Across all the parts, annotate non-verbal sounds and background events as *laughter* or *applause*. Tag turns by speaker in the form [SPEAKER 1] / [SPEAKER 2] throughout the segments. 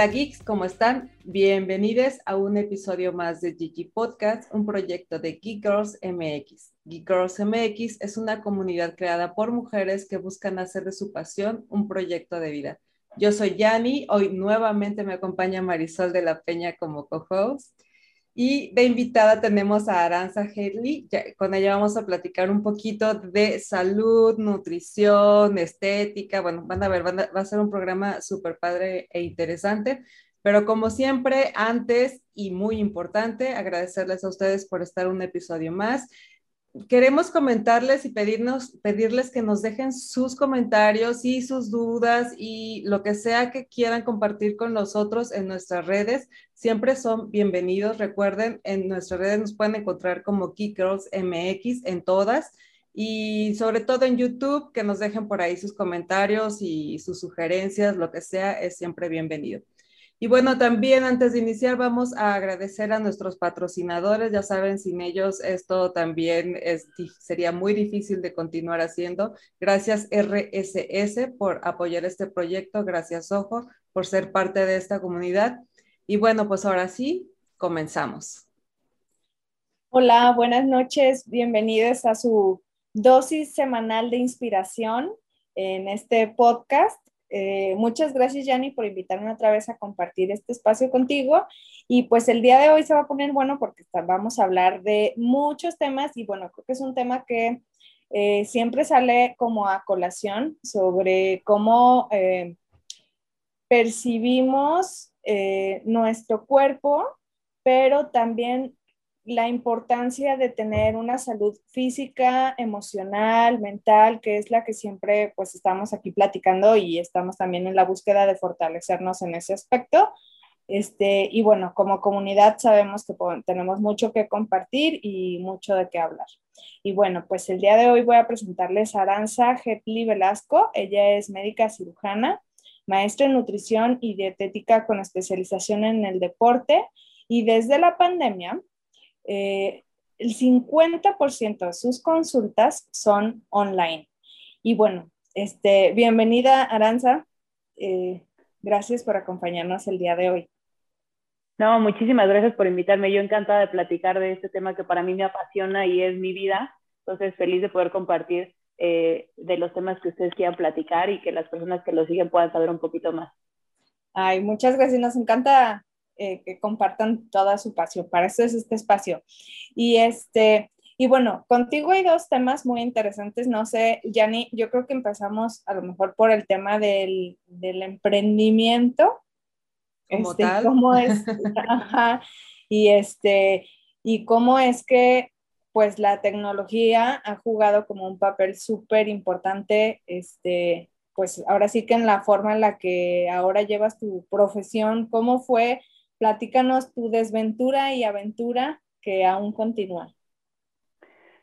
[SPEAKER 1] Hola geeks, ¿cómo están? Bienvenidos a un episodio más de Gigi Podcast, un proyecto de Geek Girls MX. Geek Girls MX es una comunidad creada por mujeres que buscan hacer de su pasión un proyecto de vida. Yo soy Yani, hoy nuevamente me acompaña Marisol de la Peña como co-host. Y de invitada tenemos a Aranza Hedley. con ella vamos a platicar un poquito de salud, nutrición, estética. Bueno, van a ver, va a ser un programa súper padre e interesante. Pero como siempre, antes y muy importante, agradecerles a ustedes por estar un episodio más queremos comentarles y pedirnos, pedirles que nos dejen sus comentarios y sus dudas y lo que sea que quieran compartir con nosotros en nuestras redes. Siempre son bienvenidos. Recuerden, en nuestras redes nos pueden encontrar como Key Girls MX en todas y sobre todo en YouTube, que nos dejen por ahí sus comentarios y sus sugerencias, lo que sea, es siempre bienvenido. Y bueno, también antes de iniciar vamos a agradecer a nuestros patrocinadores. Ya saben, sin ellos esto también sería muy difícil de continuar haciendo. Gracias RSS por apoyar este proyecto. Gracias Ojo por ser parte de esta comunidad. Y bueno, pues ahora sí, comenzamos.
[SPEAKER 2] Hola, buenas noches. Bienvenidos a su dosis semanal de inspiración en este podcast. Eh, muchas gracias, Yanni, por invitarme otra vez a compartir este espacio contigo. Y pues el día de hoy se va a poner bueno porque vamos a hablar de muchos temas y bueno, creo que es un tema que eh, siempre sale como a colación sobre cómo eh, percibimos nuestro cuerpo, pero también la importancia de tener una salud física, emocional, mental, que es la que siempre pues estamos aquí platicando y estamos también en la búsqueda de fortalecernos en ese aspecto. Este, y bueno, como comunidad sabemos que tenemos mucho que compartir y mucho de qué hablar. Y bueno, pues el día de hoy voy a presentarles a Aranza Getli Velasco. Ella es médica cirujana, maestra en nutrición y dietética con especialización en el deporte. Y desde la pandemia eh, el 50% de sus consultas son online. Y bueno, este, bienvenida Aranza. Eh, gracias por acompañarnos el día de hoy.
[SPEAKER 3] No, muchísimas gracias por invitarme. Yo encantada de platicar de este tema que para mí me apasiona y es mi vida. Entonces, feliz de poder compartir eh, de los temas que ustedes quieran platicar y que las personas que lo siguen puedan saber un poquito más.
[SPEAKER 2] Ay, muchas gracias. Nos encanta eh, que compartan toda su pasión. Para eso es este espacio. Y este, y bueno, contigo hay dos temas muy interesantes. No sé, Yanni, yo creo que empezamos a lo mejor por el tema del, del emprendimiento.
[SPEAKER 1] Como este, tal.
[SPEAKER 2] Cómo *laughs* es, ajá, y este, y cómo es que pues la tecnología ha jugado como un papel súper importante, este, pues ahora sí que en la forma en la que ahora llevas tu profesión, ¿cómo fue Platícanos tu desventura y aventura que aún continúa.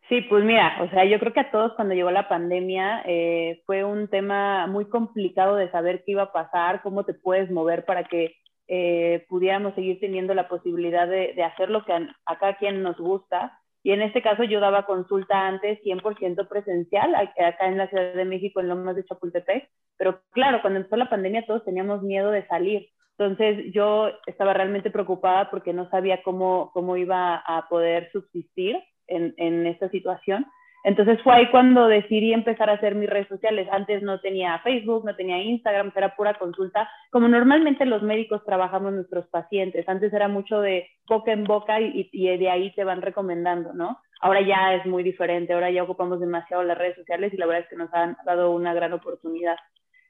[SPEAKER 3] Sí, pues mira, o sea, yo creo que a todos cuando llegó la pandemia eh, fue un tema muy complicado de saber qué iba a pasar, cómo te puedes mover para que eh, pudiéramos seguir teniendo la posibilidad de, hacer lo que a, a, quien nos gusta. Y en este caso yo daba consulta antes 100% presencial acá en la Ciudad de México, en Lomas de Chapultepec. Pero claro, cuando empezó la pandemia todos teníamos miedo de salir. Entonces yo estaba realmente preocupada porque no sabía cómo, cómo iba a poder subsistir en, en, esta situación. Entonces fue ahí cuando decidí empezar a hacer mis redes sociales. Antes no tenía Facebook, no tenía Instagram, era pura consulta. Como normalmente los médicos trabajamos nuestros pacientes. Antes era mucho de boca en boca y, y de ahí te van recomendando, ¿no? Ahora ya es muy diferente, ahora ya ocupamos demasiado las redes sociales y la verdad es que nos han dado una gran oportunidad.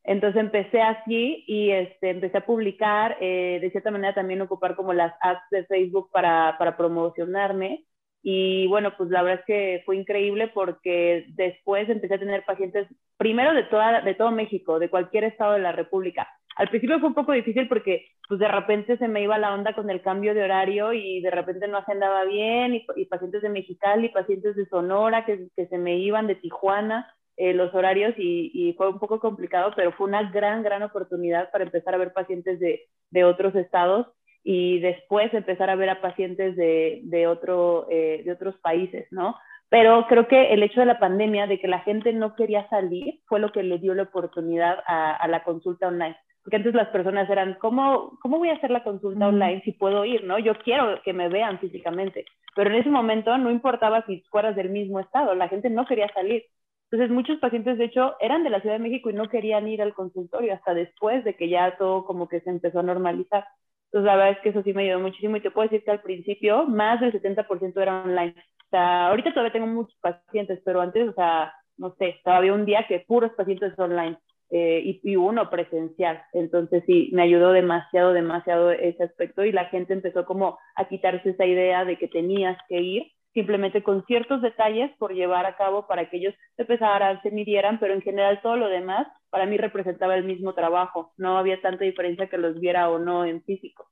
[SPEAKER 3] Entonces empecé así y este, empecé a publicar, eh, de cierta manera también ocupar como las apps de Facebook para, para promocionarme. Y bueno, pues la verdad es que fue increíble porque después empecé a tener pacientes, primero de, toda, de todo México, de cualquier estado de la República. Al principio fue un poco difícil porque pues de repente se me iba la onda con el cambio de horario y de repente no agendaba bien y, y pacientes de Mexicali, pacientes de Sonora que, que se me iban de Tijuana. Eh, los horarios y, fue un poco complicado, pero fue una gran, gran oportunidad para empezar a ver pacientes de, de otros estados y después empezar a ver a pacientes de, de, otro, eh, de otros países, ¿no? Pero creo que el hecho de la pandemia, de que la gente no quería salir, fue lo que le dio la oportunidad a, a la consulta online. porque antes las personas eran, ¿cómo, cómo voy a hacer la consulta online si puedo ir, no? Yo quiero que me vean físicamente, pero en ese momento no importaba si fueras del mismo estado, la gente no quería salir. Entonces muchos pacientes, de hecho, eran de la Ciudad de México y no querían ir al consultorio hasta después de que ya todo como que se empezó a normalizar. Entonces la verdad es que eso sí me ayudó muchísimo y te puedo decir que al principio más del 70% era online. O sea, ahorita todavía tengo muchos pacientes, pero antes, o sea, no sé, todavía un día que puros pacientes online eh, y, y, uno presencial. Entonces sí, me ayudó demasiado, demasiado ese aspecto y la gente empezó como a quitarse esa idea de que tenías que ir simplemente con ciertos detalles por llevar a cabo para que ellos se empezaran, se midieran, pero en general todo lo demás para mí representaba el mismo trabajo, no había tanta diferencia que los viera o no en físico.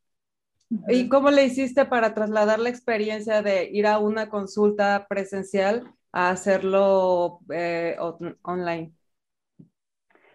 [SPEAKER 1] ¿Y cómo le hiciste para trasladar la experiencia de ir a una consulta presencial a hacerlo eh, online?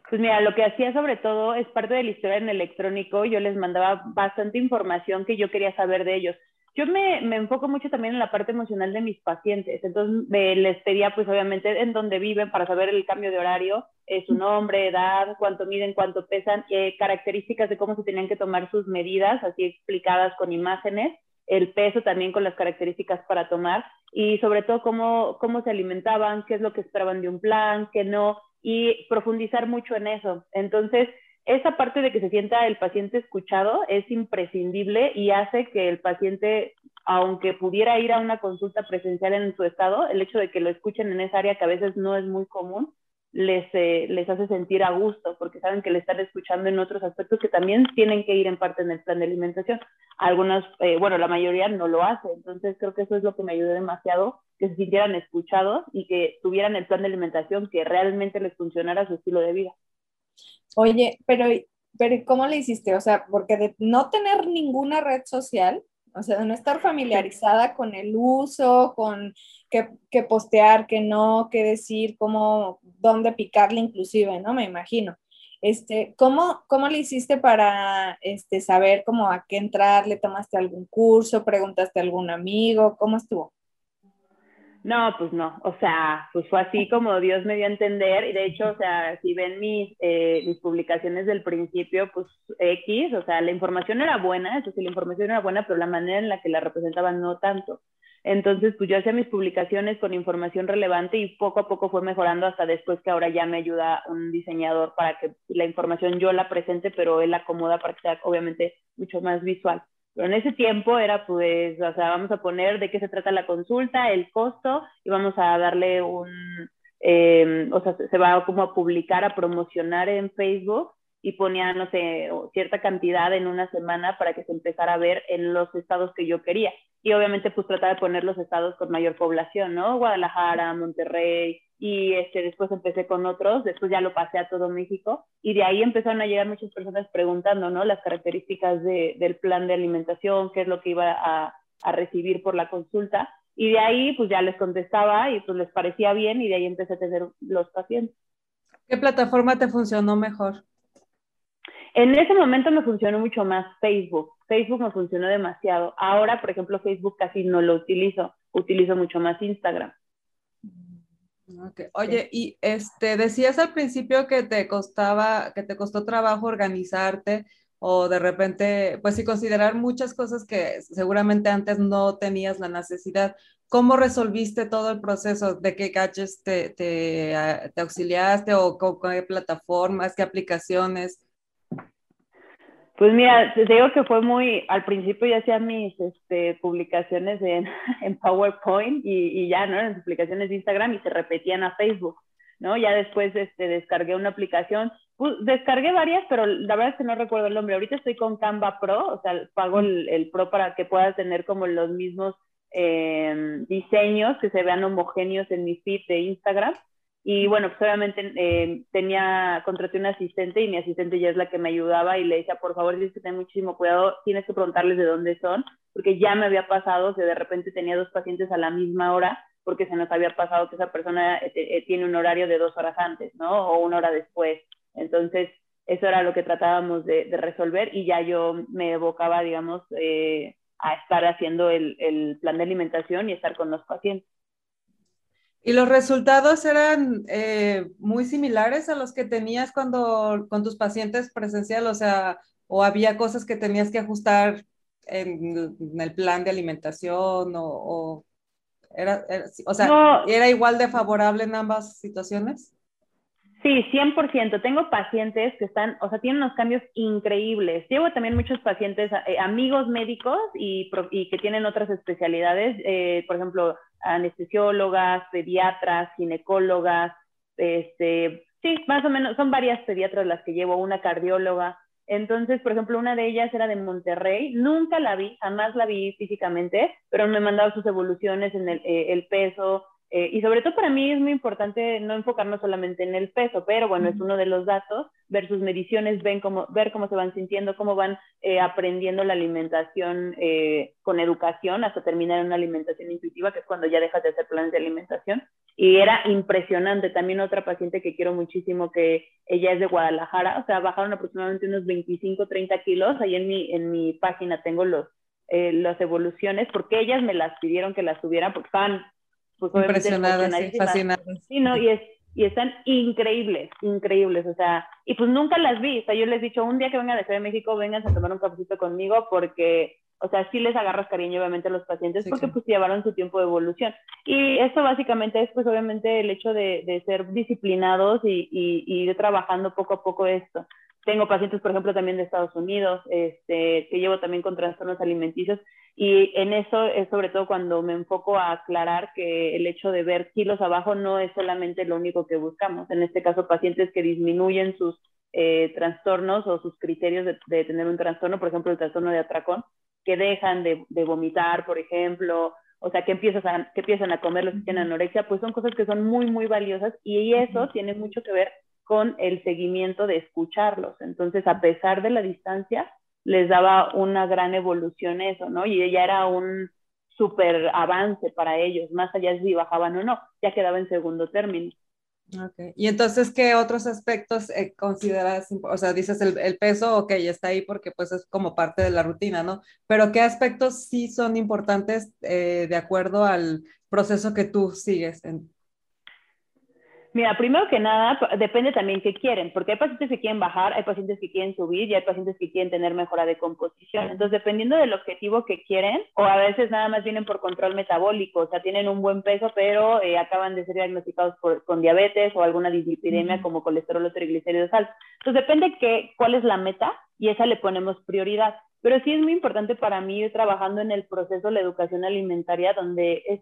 [SPEAKER 3] Pues mira, lo que hacía sobre todo es parte de la historia en electrónico, yo les mandaba bastante información que yo quería saber de ellos yo me, me, enfoco mucho también en la parte emocional de mis pacientes, entonces les pedía pues obviamente en dónde viven para saber el cambio de horario, eh, su nombre, edad, cuánto miden, cuánto pesan, eh, características de cómo se tenían que tomar sus medidas, así explicadas con imágenes, el peso también con las características para tomar y sobre todo cómo, cómo se alimentaban, qué es lo que esperaban de un plan, qué no, y profundizar mucho en eso. Entonces, esa parte de que se sienta el paciente escuchado es imprescindible y hace que el paciente, aunque pudiera ir a una consulta presencial en su estado, el hecho de que lo escuchen en esa área que a veces no es muy común, les, eh, les hace sentir a gusto porque saben que le están escuchando en otros aspectos que también tienen que ir en parte en el plan de alimentación. Algunas, eh, bueno, la mayoría no lo hace, entonces creo que eso es lo que me ayudó demasiado, que se sintieran escuchados y que tuvieran el plan de alimentación que realmente les funcionara su estilo de vida.
[SPEAKER 2] Oye, pero, pero ¿cómo le hiciste? O sea, porque de no tener ninguna red social, o sea, de no estar familiarizada con el uso, con qué, postear, qué no, qué decir, cómo, dónde picarle inclusive, ¿no? Me imagino. Este, ¿cómo, ¿Cómo le hiciste para este, saber cómo a qué entrar? ¿Le tomaste algún curso? ¿Preguntaste a algún amigo? ¿Cómo estuvo?
[SPEAKER 3] No, pues no, o sea, pues fue así como Dios me dio a entender y de hecho, o sea, si ven mis, eh, mis publicaciones del principio, pues X, o sea, la información era buena, eso la información era buena, pero la manera en la que la representaban no tanto. Entonces, pues yo hacía mis publicaciones con información relevante y poco a poco fue mejorando hasta después que ahora ya me ayuda un diseñador para que la información yo la presente, pero él la acomoda para que sea obviamente mucho más visual. En ese tiempo era pues, o sea, vamos a poner de qué se trata la consulta, el costo y vamos a darle un, eh, o sea, se va como a publicar, a promocionar en Facebook y ponía, no sé, cierta cantidad en una semana para que se empezara a ver en los estados que yo quería. Y obviamente pues trataba de poner los estados con mayor población, ¿no? Guadalajara, Monterrey, y este, después empecé con otros, después ya lo pasé a todo México y de ahí empezaron a llegar muchas personas preguntando, ¿no? Las características de, del plan de alimentación, qué es lo que iba a, a, recibir por la consulta y de ahí pues ya les contestaba y pues les parecía bien y de ahí empecé a tener los pacientes.
[SPEAKER 1] ¿Qué plataforma te funcionó mejor?
[SPEAKER 3] En ese momento me funcionó mucho más Facebook. Facebook me funcionó demasiado. Ahora, por ejemplo, Facebook casi no lo utilizo. Utilizo mucho más Instagram.
[SPEAKER 1] Oye, y este decías al principio que te costaba, que te costó trabajo organizarte o de repente, pues sí, considerar muchas cosas que seguramente antes no tenías la necesidad. ¿Cómo resolviste todo el proceso? ¿De qué gadgets te, te, ah, te auxiliaste o con qué plataformas, qué aplicaciones?
[SPEAKER 3] Pues mira, te digo que fue muy, al principio ya hacía mis este, publicaciones en, *laughs* en PowerPoint y, y, ya, ¿no? En publicaciones de Instagram y se repetían a Facebook, ¿no? Ya después este, descargué una aplicación, pues, descargué varias, pero la verdad es que no recuerdo el nombre. Ahorita estoy con Canva Pro, o sea, pago el, el Pro para que puedas tener como los mismos eh, diseños que se vean homogéneos en mi feed de Instagram. Y bueno, pues obviamente eh, tenía, contraté un asistente y mi asistente ya es la que me ayudaba y le decía, por favor, tienes que tener muchísimo cuidado, tienes que preguntarles de dónde son, porque ya me había pasado que de repente tenía dos pacientes a la misma hora, porque se nos había pasado que esa persona eh, eh, tiene un horario de dos horas antes, ¿no? O una hora después. Entonces, eso era lo que tratábamos de, de resolver y ya yo me evocaba, digamos, a estar haciendo el, el plan de alimentación y estar con los pacientes.
[SPEAKER 1] ¿Y los resultados eran eh, muy similares a los que tenías cuando con tus pacientes presencial? O sea, ¿o había cosas que tenías que ajustar en, el plan de alimentación o, era, o sea, ¿era igual de favorable en ambas situaciones?
[SPEAKER 3] Sí, 100%. Tengo pacientes que están, o sea, tienen unos cambios increíbles. Llevo también muchos pacientes, eh, amigos médicos y, y, que tienen otras especialidades, eh, por ejemplo, anestesiólogas, pediatras, ginecólogas, este, sí, más o menos, son varias pediatras las que llevo, una cardióloga. Entonces, por ejemplo, una de ellas era de Monterrey, nunca la vi, jamás la vi físicamente, pero me mandado sus evoluciones en el, eh, el peso, eh, y sobre todo para mí es muy importante no enfocarnos solamente en el peso, pero bueno, es uno de los datos, ver sus mediciones, ven cómo, ver cómo se van sintiendo, cómo van eh, aprendiendo la alimentación eh, con educación hasta terminar en una alimentación intuitiva, que es cuando ya dejas de hacer planes de alimentación. Y era impresionante. También otra paciente que quiero muchísimo, que ella es de Guadalajara, o sea, bajaron aproximadamente unos 25, 30 kilos. Ahí en mi, en mi página tengo los, las evoluciones, porque ellas me las pidieron que las subieran, porque estaban
[SPEAKER 1] pues impresionadas, fascinadas.
[SPEAKER 3] Sí, ¿no? Y, es, y están increíbles, increíbles, o sea, y pues nunca las vi, o sea, yo les he dicho, un día que vengan de Ciudad de México, vengan a tomar un cafecito conmigo porque, o sea, sí les agarras cariño obviamente a los pacientes porque pues llevaron su tiempo de evolución. Y esto básicamente es pues obviamente el hecho de, de ser disciplinados y, y, y ir trabajando poco a poco esto. Tengo pacientes, por ejemplo, también de Estados Unidos, este, que llevo también con trastornos alimenticios y en eso es sobre todo cuando me enfoco a aclarar que el hecho de ver kilos abajo no es solamente lo único que buscamos. En este caso, pacientes que disminuyen sus eh, trastornos o sus criterios de, tener un trastorno, por ejemplo, el trastorno de atracón, que dejan de, vomitar, por ejemplo, o sea, que, empiezas a, que empiezan a comer los que tienen anorexia, pues son cosas que son muy, muy valiosas y eso tiene mucho que ver con el seguimiento de escucharlos. Entonces, a pesar de la distancia, les daba una gran evolución eso, ¿no? Y ella era un súper avance para ellos, más allá de si bajaban o no, ya quedaba en segundo término.
[SPEAKER 1] Okay. Y entonces, ¿qué otros aspectos eh, consideras? O sea, dices el, el, peso, ok, está ahí porque pues es como parte de la rutina, ¿no? Pero ¿qué aspectos sí son importantes eh, de acuerdo al proceso que tú sigues
[SPEAKER 3] Mira, primero que nada, depende también qué quieren, porque hay pacientes que quieren bajar, hay pacientes que quieren subir y hay pacientes que quieren tener mejora de composición. Entonces, dependiendo del objetivo que quieren, o a veces nada más vienen por control metabólico, o sea, tienen un buen peso, pero eh, acaban de ser diagnosticados con diabetes o alguna dislipidemia como colesterol o triglicéridos altos. Entonces, depende qué, cuál es la meta y esa le ponemos prioridad. Pero sí es muy importante para mí ir trabajando en el proceso de la educación alimentaria, donde es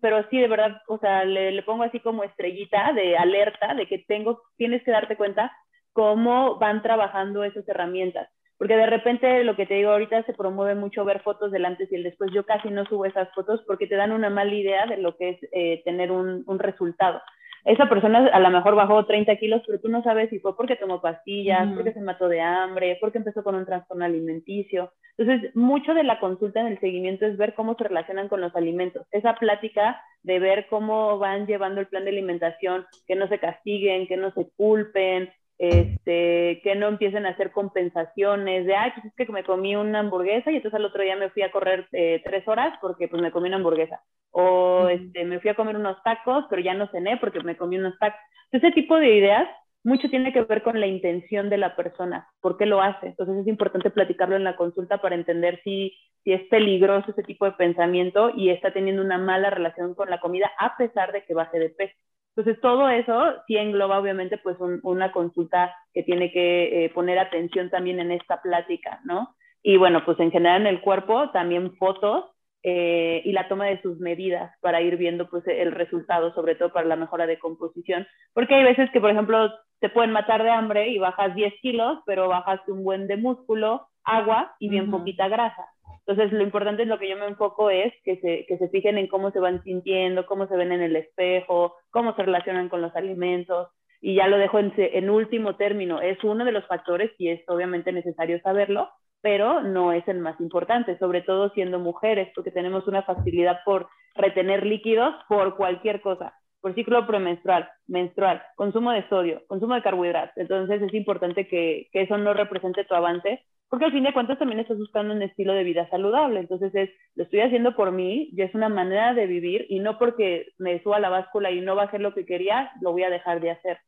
[SPEAKER 3] pero sí, de verdad, o sea, le, pongo así como estrellita de alerta de que tengo, tienes que darte cuenta cómo van trabajando esas herramientas. Porque de repente lo que te digo ahorita se promueve mucho ver fotos del antes y el después. Yo casi no subo esas fotos porque te dan una mala idea de lo que es eh, tener un, un resultado esa persona a lo mejor bajó 30 kilos, pero tú no sabes si fue porque tomó pastillas, porque se mató de hambre, porque empezó con un trastorno alimenticio. Entonces, mucho de la consulta en el seguimiento es ver cómo se relacionan con los alimentos. Esa plática de ver cómo van llevando el plan de alimentación, que no se castiguen, que no se culpen, este, que no empiecen a hacer compensaciones de, ay, pues es que me comí una hamburguesa y entonces al otro día me fui a correr eh, tres horas porque pues me comí una hamburguesa. O este, me fui a comer unos tacos, pero ya no cené porque me comí unos tacos. Ese tipo de ideas mucho tiene que ver con la intención de la persona, por qué lo hace. Entonces es importante platicarlo en la consulta para entender si, si es peligroso ese tipo de pensamiento y está teniendo una mala relación con la comida a pesar de que baje de peso. Entonces, todo eso sí engloba obviamente pues una consulta que tiene que eh, poner atención también en esta plática, ¿no? Y bueno, pues en general en el cuerpo también fotos eh, y la toma de sus medidas para ir viendo pues el resultado, sobre todo para la mejora de composición, porque hay veces que, por ejemplo, te pueden matar de hambre y bajas 10 kilos, pero bajas un buen de músculo, agua y bien poquita grasa. Entonces, lo importante en lo que yo me enfoco es que se, que se fijen en cómo se van sintiendo, cómo se ven en el espejo, cómo se relacionan con los alimentos. Y ya lo dejo en, en último término. Es uno de los factores y es obviamente necesario saberlo, pero no es el más importante, sobre todo siendo mujeres, porque tenemos una facilidad por retener líquidos por cualquier cosa, por ciclo premenstrual, menstrual, consumo de sodio, consumo de carbohidratos. Entonces es importante que, que eso no represente tu avance porque al fin de cuentas también estás buscando un estilo de vida saludable. Entonces es, lo estoy haciendo por mí, y es una manera de vivir y no porque me suba la báscula y no va a hacer lo que quería, lo voy a dejar de hacer.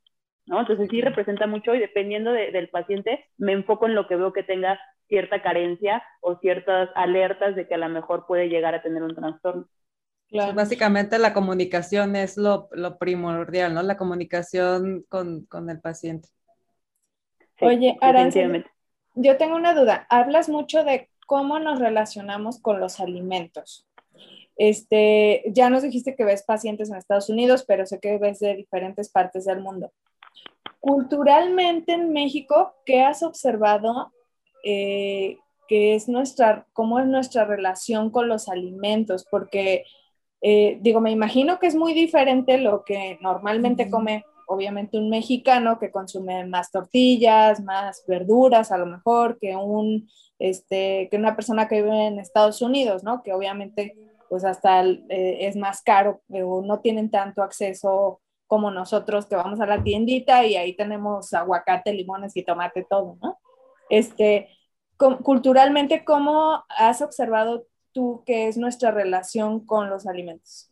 [SPEAKER 3] ¿no? Entonces sí representa mucho y dependiendo del paciente me enfoco en lo que veo que tenga cierta carencia o ciertas alertas de que a lo mejor puede llegar a tener un trastorno.
[SPEAKER 1] Claro. básicamente la comunicación es lo, lo, primordial, ¿no? La comunicación con, con el paciente.
[SPEAKER 2] Oye, Arancel, yo tengo una duda. Hablas mucho de cómo nos relacionamos con los alimentos. Este, ya nos dijiste que ves pacientes en Estados Unidos, pero sé que ves de diferentes partes del mundo. Culturalmente en México, ¿qué has observado eh, que es nuestra, cómo es nuestra relación con los alimentos? Porque, eh, digo, me imagino que es muy diferente lo que normalmente come, obviamente, un mexicano que consume más tortillas, más verduras, a lo mejor, que, un, este, que una persona que vive en Estados Unidos, ¿no? Que obviamente, pues hasta eh, es más caro o no tienen tanto acceso como nosotros que vamos a la tiendita y ahí tenemos aguacate, limones y tomate, todo, ¿no? Este, culturalmente, ¿cómo has observado tú que es nuestra relación con los alimentos?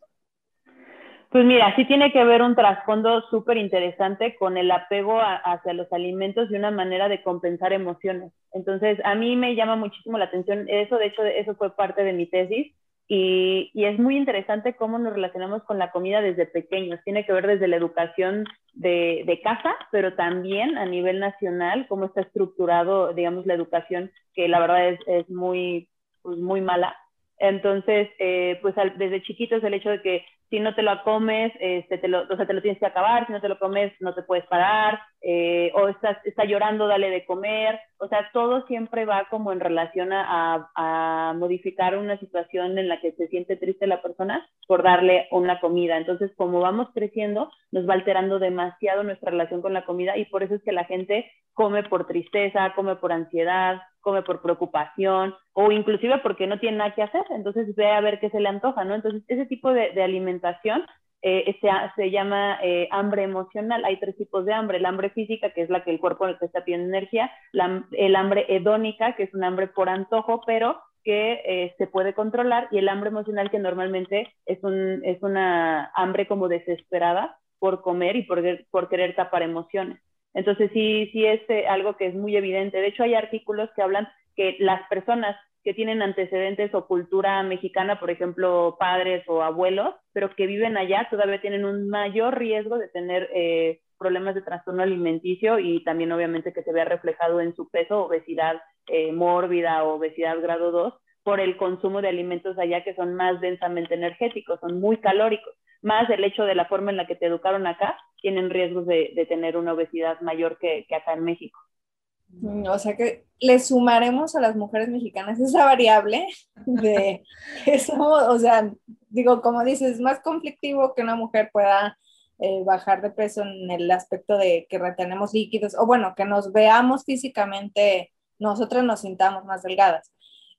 [SPEAKER 3] Pues mira, sí tiene que ver un trasfondo súper interesante con el apego hacia los alimentos y una manera de compensar emociones. Entonces, a mí me llama muchísimo la atención eso, de hecho, eso fue parte de mi tesis, y, es muy interesante cómo nos relacionamos con la comida desde pequeños. Tiene que ver desde la educación de, casa, pero también a nivel nacional, cómo está estructurado, digamos, la educación, que la verdad es, es muy, pues, muy mala. Entonces, eh, pues desde chiquitos el hecho de que si no te lo comes, este, te lo, o sea, te lo tienes que acabar, si no te lo comes, no te puedes parar, eh, o estás, está llorando, dale de comer, o sea, todo siempre va como en relación a, a, modificar una situación en la que se siente triste la persona por darle una comida. Entonces, como vamos creciendo, nos va alterando demasiado nuestra relación con la comida y por eso es que la gente come por tristeza, come por ansiedad, come por preocupación o inclusive porque no tiene nada que hacer, entonces ve a ver qué se le antoja, ¿no? Entonces, ese tipo de, alimentación eh, se, llama eh, hambre emocional. Hay tres tipos de hambre. El hambre física, que es la que el cuerpo está pidiendo energía. el hambre hedónica, que es un hambre por antojo, pero que eh, se puede controlar. Y el hambre emocional, que normalmente es, un, es una hambre como desesperada por comer y por, por querer tapar emociones. Entonces sí, sí es algo que es muy evidente. De hecho, hay artículos que hablan que las personas que tienen antecedentes o cultura mexicana, por ejemplo, padres o abuelos, pero que viven allá, todavía tienen un mayor riesgo de tener eh, problemas de trastorno alimenticio y también obviamente que se vea reflejado en su peso, obesidad eh, mórbida o obesidad grado 2, por el consumo de alimentos allá que son más densamente energéticos, son muy calóricos. Más el hecho de la forma en la que te educaron acá, tienen riesgos de, tener una obesidad mayor que acá en México.
[SPEAKER 2] Mm, o sea que le sumaremos a las mujeres mexicanas esa variable de *laughs* eso, o sea, digo, como dices, es más conflictivo que una mujer pueda eh, bajar de peso en el aspecto de que retenemos líquidos, o bueno, que nos veamos físicamente, nosotras nos sintamos más delgadas.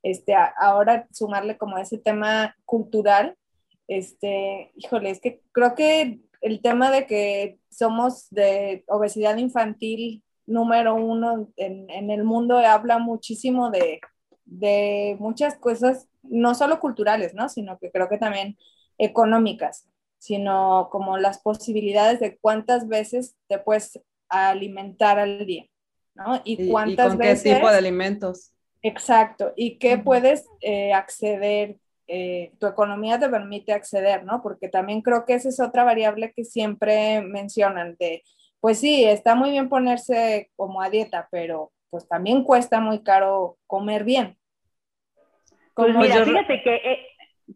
[SPEAKER 2] Este, ahora sumarle como ese tema cultural, este, híjole, es que creo que el tema de que somos de obesidad infantil número uno en, el mundo, habla muchísimo de, muchas cosas, no solo culturales, ¿no? Sino que creo que también económicas, sino como las posibilidades de cuántas veces te puedes alimentar al día, ¿no?
[SPEAKER 1] Y cuántas con veces... qué tipo de alimentos.
[SPEAKER 2] Exacto, y qué puedes eh, acceder, eh, tu economía te permite acceder, ¿no? Porque también creo que esa es otra variable que siempre mencionan, de pues sí, está muy bien ponerse como a dieta, pero pues también cuesta muy caro comer bien.
[SPEAKER 3] Pues mira, fíjate que, eh,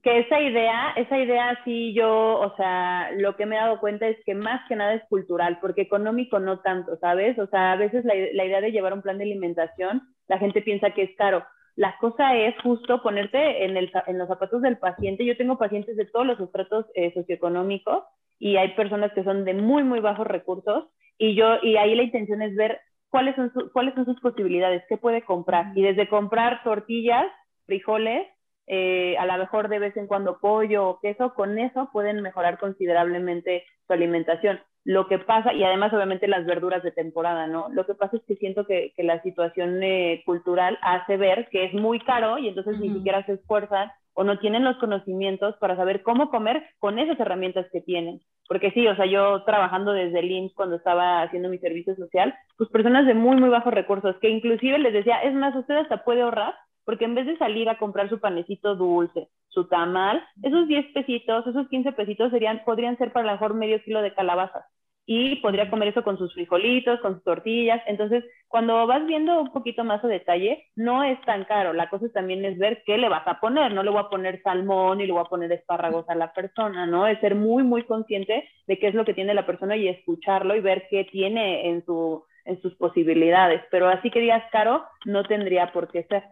[SPEAKER 3] que esa idea, esa idea sí yo, o sea, lo que me he dado cuenta es que más que nada es cultural, porque económico no tanto, ¿sabes? O sea, a veces la, idea de llevar un plan de alimentación, la gente piensa que es caro. La cosa es justo ponerte en, el, en los zapatos del paciente. Yo tengo pacientes de todos los estratos eh, socioeconómicos y hay personas que son de muy, muy bajos recursos y yo, y ahí la intención es ver cuáles son, cuáles son sus posibilidades, qué puede comprar. Y desde comprar tortillas, frijoles, eh, a lo mejor de vez en cuando pollo o queso, con eso pueden mejorar considerablemente su alimentación. Lo que pasa, y además obviamente las verduras de temporada, ¿no? Lo que pasa es que siento que, que la situación eh, cultural hace ver que es muy caro y entonces ni siquiera se esfuerzan o no tienen los conocimientos para saber cómo comer con esas herramientas que tienen. Porque sí, o sea, yo trabajando desde el IMSS cuando estaba haciendo mi servicio social, pues personas de muy, muy bajos recursos, que inclusive les decía, es más, usted hasta puede ahorrar, porque en vez de salir a comprar su panecito dulce, su tamal, esos 10 pesitos, esos 15 pesitos serían, podrían ser para lo mejor medio kilo de calabazas y podría comer eso con sus frijolitos, con sus tortillas. Entonces, cuando vas viendo un poquito más a detalle, no es tan caro. La cosa también es ver qué le vas a poner. No le voy a poner salmón y le voy a poner espárragos a la persona, ¿no? Es ser muy, muy consciente de qué es lo que tiene la persona y escucharlo y ver qué tiene en, su, en sus posibilidades. Pero así que digas caro, no tendría por qué ser.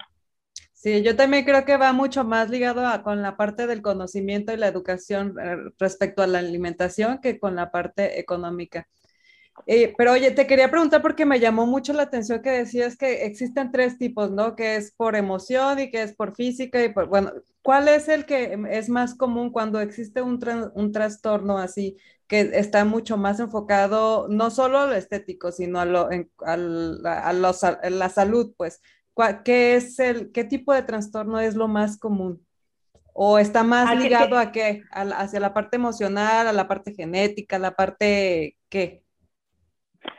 [SPEAKER 1] Sí, yo también creo que va mucho más ligado a, con la parte del conocimiento y la educación eh, respecto a la alimentación que con la parte económica. Eh, pero oye, te quería preguntar porque me llamó mucho la atención que decías que existen tres tipos, ¿no? Que es por emoción y que es por física y por, bueno, ¿cuál es el que es más común cuando existe un, un trastorno así que está mucho más enfocado no solo a lo estético, sino a, lo, a, a la salud, pues? ¿Qué es el, qué tipo de trastorno es lo más común? ¿O está más ligado a qué? ¿Hacia la parte emocional, a la parte genética, a la parte qué?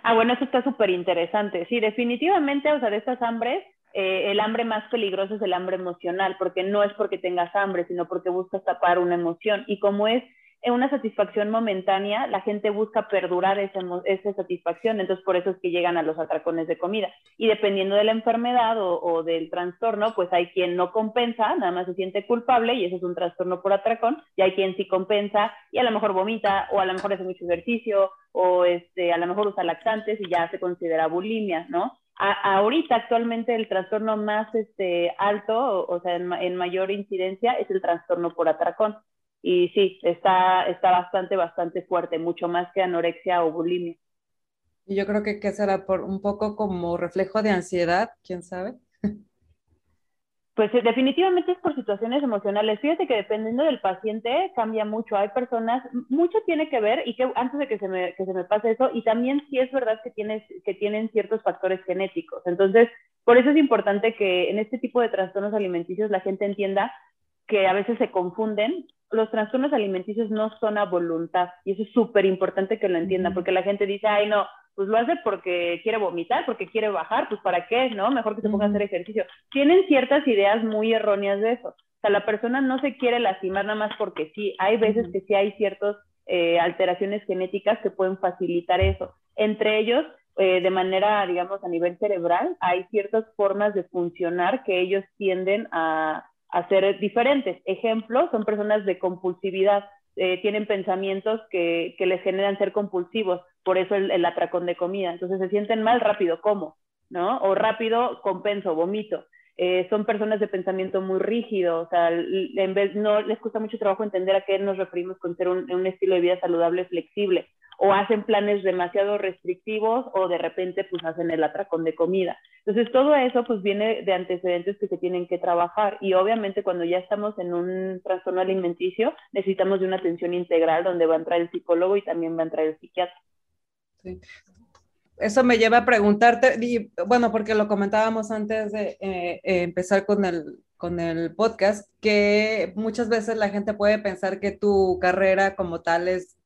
[SPEAKER 3] Ah, bueno, eso está súper interesante. Sí, definitivamente, o sea, de estas hambres, eh, el hambre más peligroso es el hambre emocional, porque no es porque tengas hambre, sino porque buscas tapar una emoción. Y como es una satisfacción momentánea, la gente busca perdurar esa, esa, satisfacción, entonces por eso es que llegan a los atracones de comida. Y dependiendo de la enfermedad o, del trastorno, pues hay quien no compensa, nada más se siente culpable y ese es un trastorno por atracón, y hay quien sí compensa y a lo mejor vomita o a lo mejor hace mucho ejercicio o este, a lo mejor usa laxantes y ya se considera bulimia, ¿no? ahorita actualmente el trastorno más este, alto, o, sea, en, en mayor incidencia, es el trastorno por atracón. Y sí, está, está bastante, bastante fuerte, mucho más que anorexia o bulimia.
[SPEAKER 1] Y yo creo que, que será por un poco como reflejo de ansiedad, quién sabe.
[SPEAKER 3] Pues eh, definitivamente es por situaciones emocionales. Fíjate que dependiendo del paciente cambia mucho. Hay personas, mucho tiene que ver, y que antes de que se me, que se me pase eso, y también sí es verdad que, tienes, que tienen ciertos factores genéticos. Entonces, por eso es importante que en este tipo de trastornos alimenticios la gente entienda que a veces se confunden los trastornos alimenticios no son a voluntad y eso es súper importante que lo entiendan porque la gente dice, ay no, pues lo hace porque quiere vomitar, porque quiere bajar, pues para qué, ¿no? Mejor que se ponga a hacer ejercicio. Tienen ciertas ideas muy erróneas de eso. O sea, la persona no se quiere lastimar nada más porque sí. Hay veces que sí hay ciertas eh, alteraciones genéticas que pueden facilitar eso. Entre ellos, eh, de manera, digamos, a nivel cerebral, hay ciertas formas de funcionar que ellos tienden a, a ser diferentes. Ejemplo, son personas de compulsividad, eh, tienen pensamientos que, que, les generan ser compulsivos, por eso el, atracón de comida. Entonces se sienten mal rápido, como, ¿no? O rápido compenso, vomito. Eh, son personas de pensamiento muy rígido, o sea, en vez, no les cuesta mucho trabajo entender a qué nos referimos con ser un, un estilo de vida saludable, flexible o hacen planes demasiado restrictivos o de repente pues hacen el atracón de comida. Entonces todo eso pues viene de antecedentes que se tienen que trabajar y obviamente cuando ya estamos en un trastorno alimenticio necesitamos de una atención integral donde va a entrar el psicólogo y también va a entrar el psiquiatra.
[SPEAKER 1] Eso me lleva a preguntarte, y, bueno, porque lo comentábamos antes de eh, eh, empezar con el, con el podcast, que muchas veces la gente puede pensar que tu carrera como tal es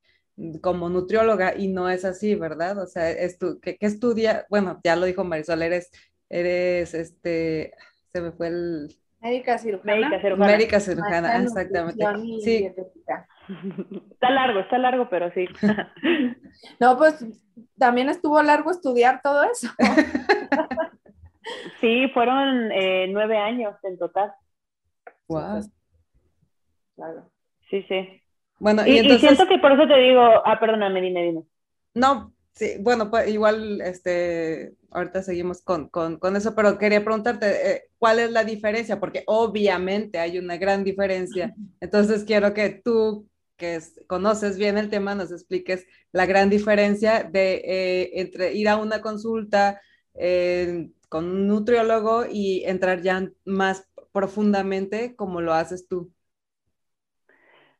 [SPEAKER 1] como nutrióloga y no es así, ¿verdad? O sea, es tu, ¿qué, estudia? Bueno, ya lo dijo Marisol, eres, eres, este, se me fue el...
[SPEAKER 2] Médica cirujana.
[SPEAKER 1] Médica cirujana, Médica cirujana exactamente. Sí.
[SPEAKER 3] Está largo, está largo, pero sí. *laughs*
[SPEAKER 2] no, pues también estuvo largo estudiar todo eso.
[SPEAKER 3] sí, fueron eh, nueve años en total.
[SPEAKER 1] Wow.
[SPEAKER 3] Claro. Sí, sí.
[SPEAKER 1] Bueno,
[SPEAKER 3] y, entonces... siento que por eso te digo, ah, perdóname, dime, dime.
[SPEAKER 1] No, sí, bueno, pues igual, este, ahorita seguimos con, con, con eso, pero quería preguntarte, eh, ¿cuál es la diferencia? Porque obviamente hay una gran diferencia. Entonces quiero que tú, que conoces bien el tema, nos expliques la gran diferencia de eh, entre ir a una consulta eh, con un nutriólogo y entrar ya más profundamente como lo haces tú.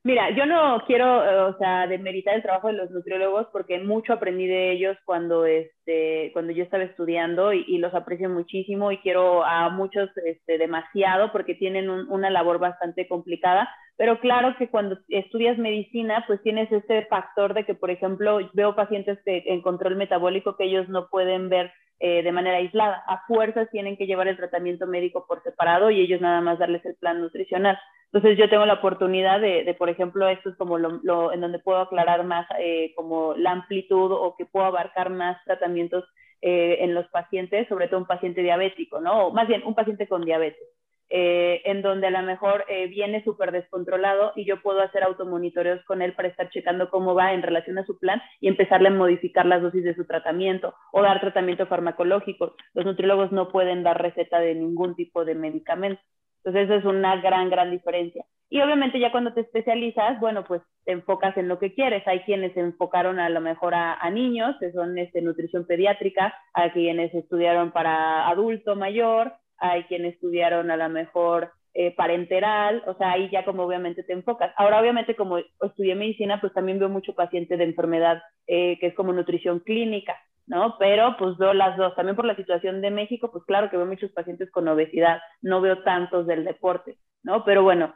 [SPEAKER 3] Mira, yo no quiero, eh, o sea, demeritar el trabajo de los nutriólogos porque mucho aprendí de ellos cuando, este, cuando yo estaba estudiando y, los aprecio muchísimo y quiero a muchos este, demasiado porque tienen una labor bastante complicada. Pero claro que cuando estudias medicina, pues tienes este factor de que, por ejemplo, veo pacientes que, en control metabólico que ellos no pueden ver eh, de manera aislada. A fuerzas tienen que llevar el tratamiento médico por separado y ellos nada más darles el plan nutricional. Entonces yo tengo la oportunidad de, por ejemplo, esto es como lo, en donde puedo aclarar más eh, como la amplitud o que puedo abarcar más tratamientos eh, en los pacientes, sobre todo un paciente diabético, ¿no? O más bien un paciente con diabetes. Eh, en donde a lo mejor viene súper descontrolado y yo puedo hacer automonitoreos con él para estar checando cómo va en relación a su plan y empezarle a modificar las dosis de su tratamiento o dar tratamiento farmacológico. Los nutriólogos no pueden dar receta de ningún tipo de medicamento. Entonces, eso es una gran, gran diferencia. Y obviamente ya cuando te especializas, bueno, pues te enfocas en lo que quieres. Hay quienes se enfocaron a lo mejor a, niños, que son este, nutrición pediátrica, hay quienes estudiaron para adulto mayor, hay quienes estudiaron a lo mejor eh, parenteral, o sea, ahí ya como obviamente te enfocas. Ahora, obviamente, como estudié medicina, pues también veo mucho paciente de enfermedad eh, que es como nutrición clínica. ¿No? Pero pues veo las dos. También por la situación de México, pues claro que veo muchos pacientes con obesidad, no veo tantos del deporte, ¿no? Pero bueno,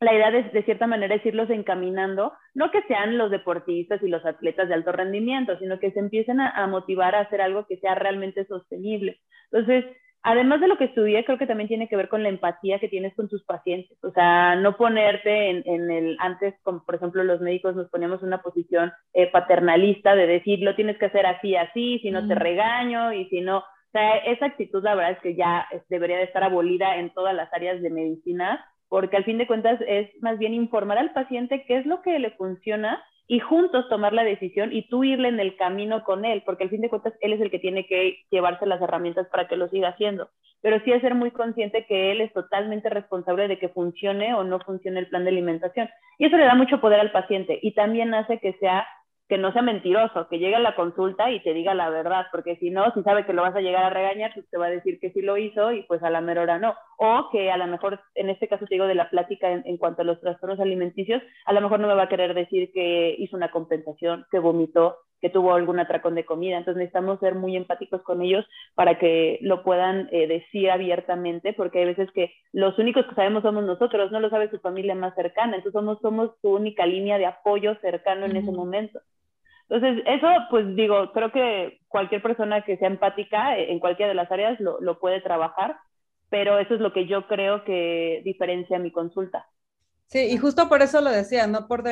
[SPEAKER 3] la idea de, de cierta manera es irlos encaminando, no que sean los deportistas y los atletas de alto rendimiento, sino que se empiecen a, a motivar a hacer algo que sea realmente sostenible. Entonces, además de lo que estudié, creo que también tiene que ver con la empatía que tienes con tus pacientes. O sea, no ponerte en, el, antes, como por ejemplo los médicos nos poníamos en una posición eh, paternalista de decir, lo tienes que hacer así, así, si no te regaño y si no, o sea, esa actitud la verdad es que ya debería de estar abolida en todas las áreas de medicina, porque al fin de cuentas es más bien informar al paciente qué es lo que le funciona y juntos tomar la decisión y tú irle en el camino con él, porque al fin de cuentas él es el que tiene que llevarse las herramientas para que lo siga haciendo. Pero sí es ser muy consciente que él es totalmente responsable de que funcione o no funcione el plan de alimentación. Y eso le da mucho poder al paciente y también hace que sea que no sea mentiroso, que llegue a la consulta y te diga la verdad, porque si no, si sabe que lo vas a llegar a regañar, pues te va a decir que sí lo hizo y pues a la mera hora no. O que a lo mejor, en este caso te digo de la plática en, cuanto a los trastornos alimenticios, a lo mejor no me va a querer decir que hizo una compensación, que vomitó, que tuvo algún atracón de comida. Entonces necesitamos ser muy empáticos con ellos para que lo puedan eh, decir abiertamente, porque hay veces que los únicos que sabemos somos nosotros, no lo sabe su familia más cercana, entonces somos, somos su única línea de apoyo cercano en ese momento. Entonces, eso, pues digo, creo que cualquier persona que sea empática en cualquiera de las áreas lo, lo puede trabajar, pero eso es lo que yo creo que diferencia mi consulta.
[SPEAKER 1] Sí, y justo por eso lo decía, no por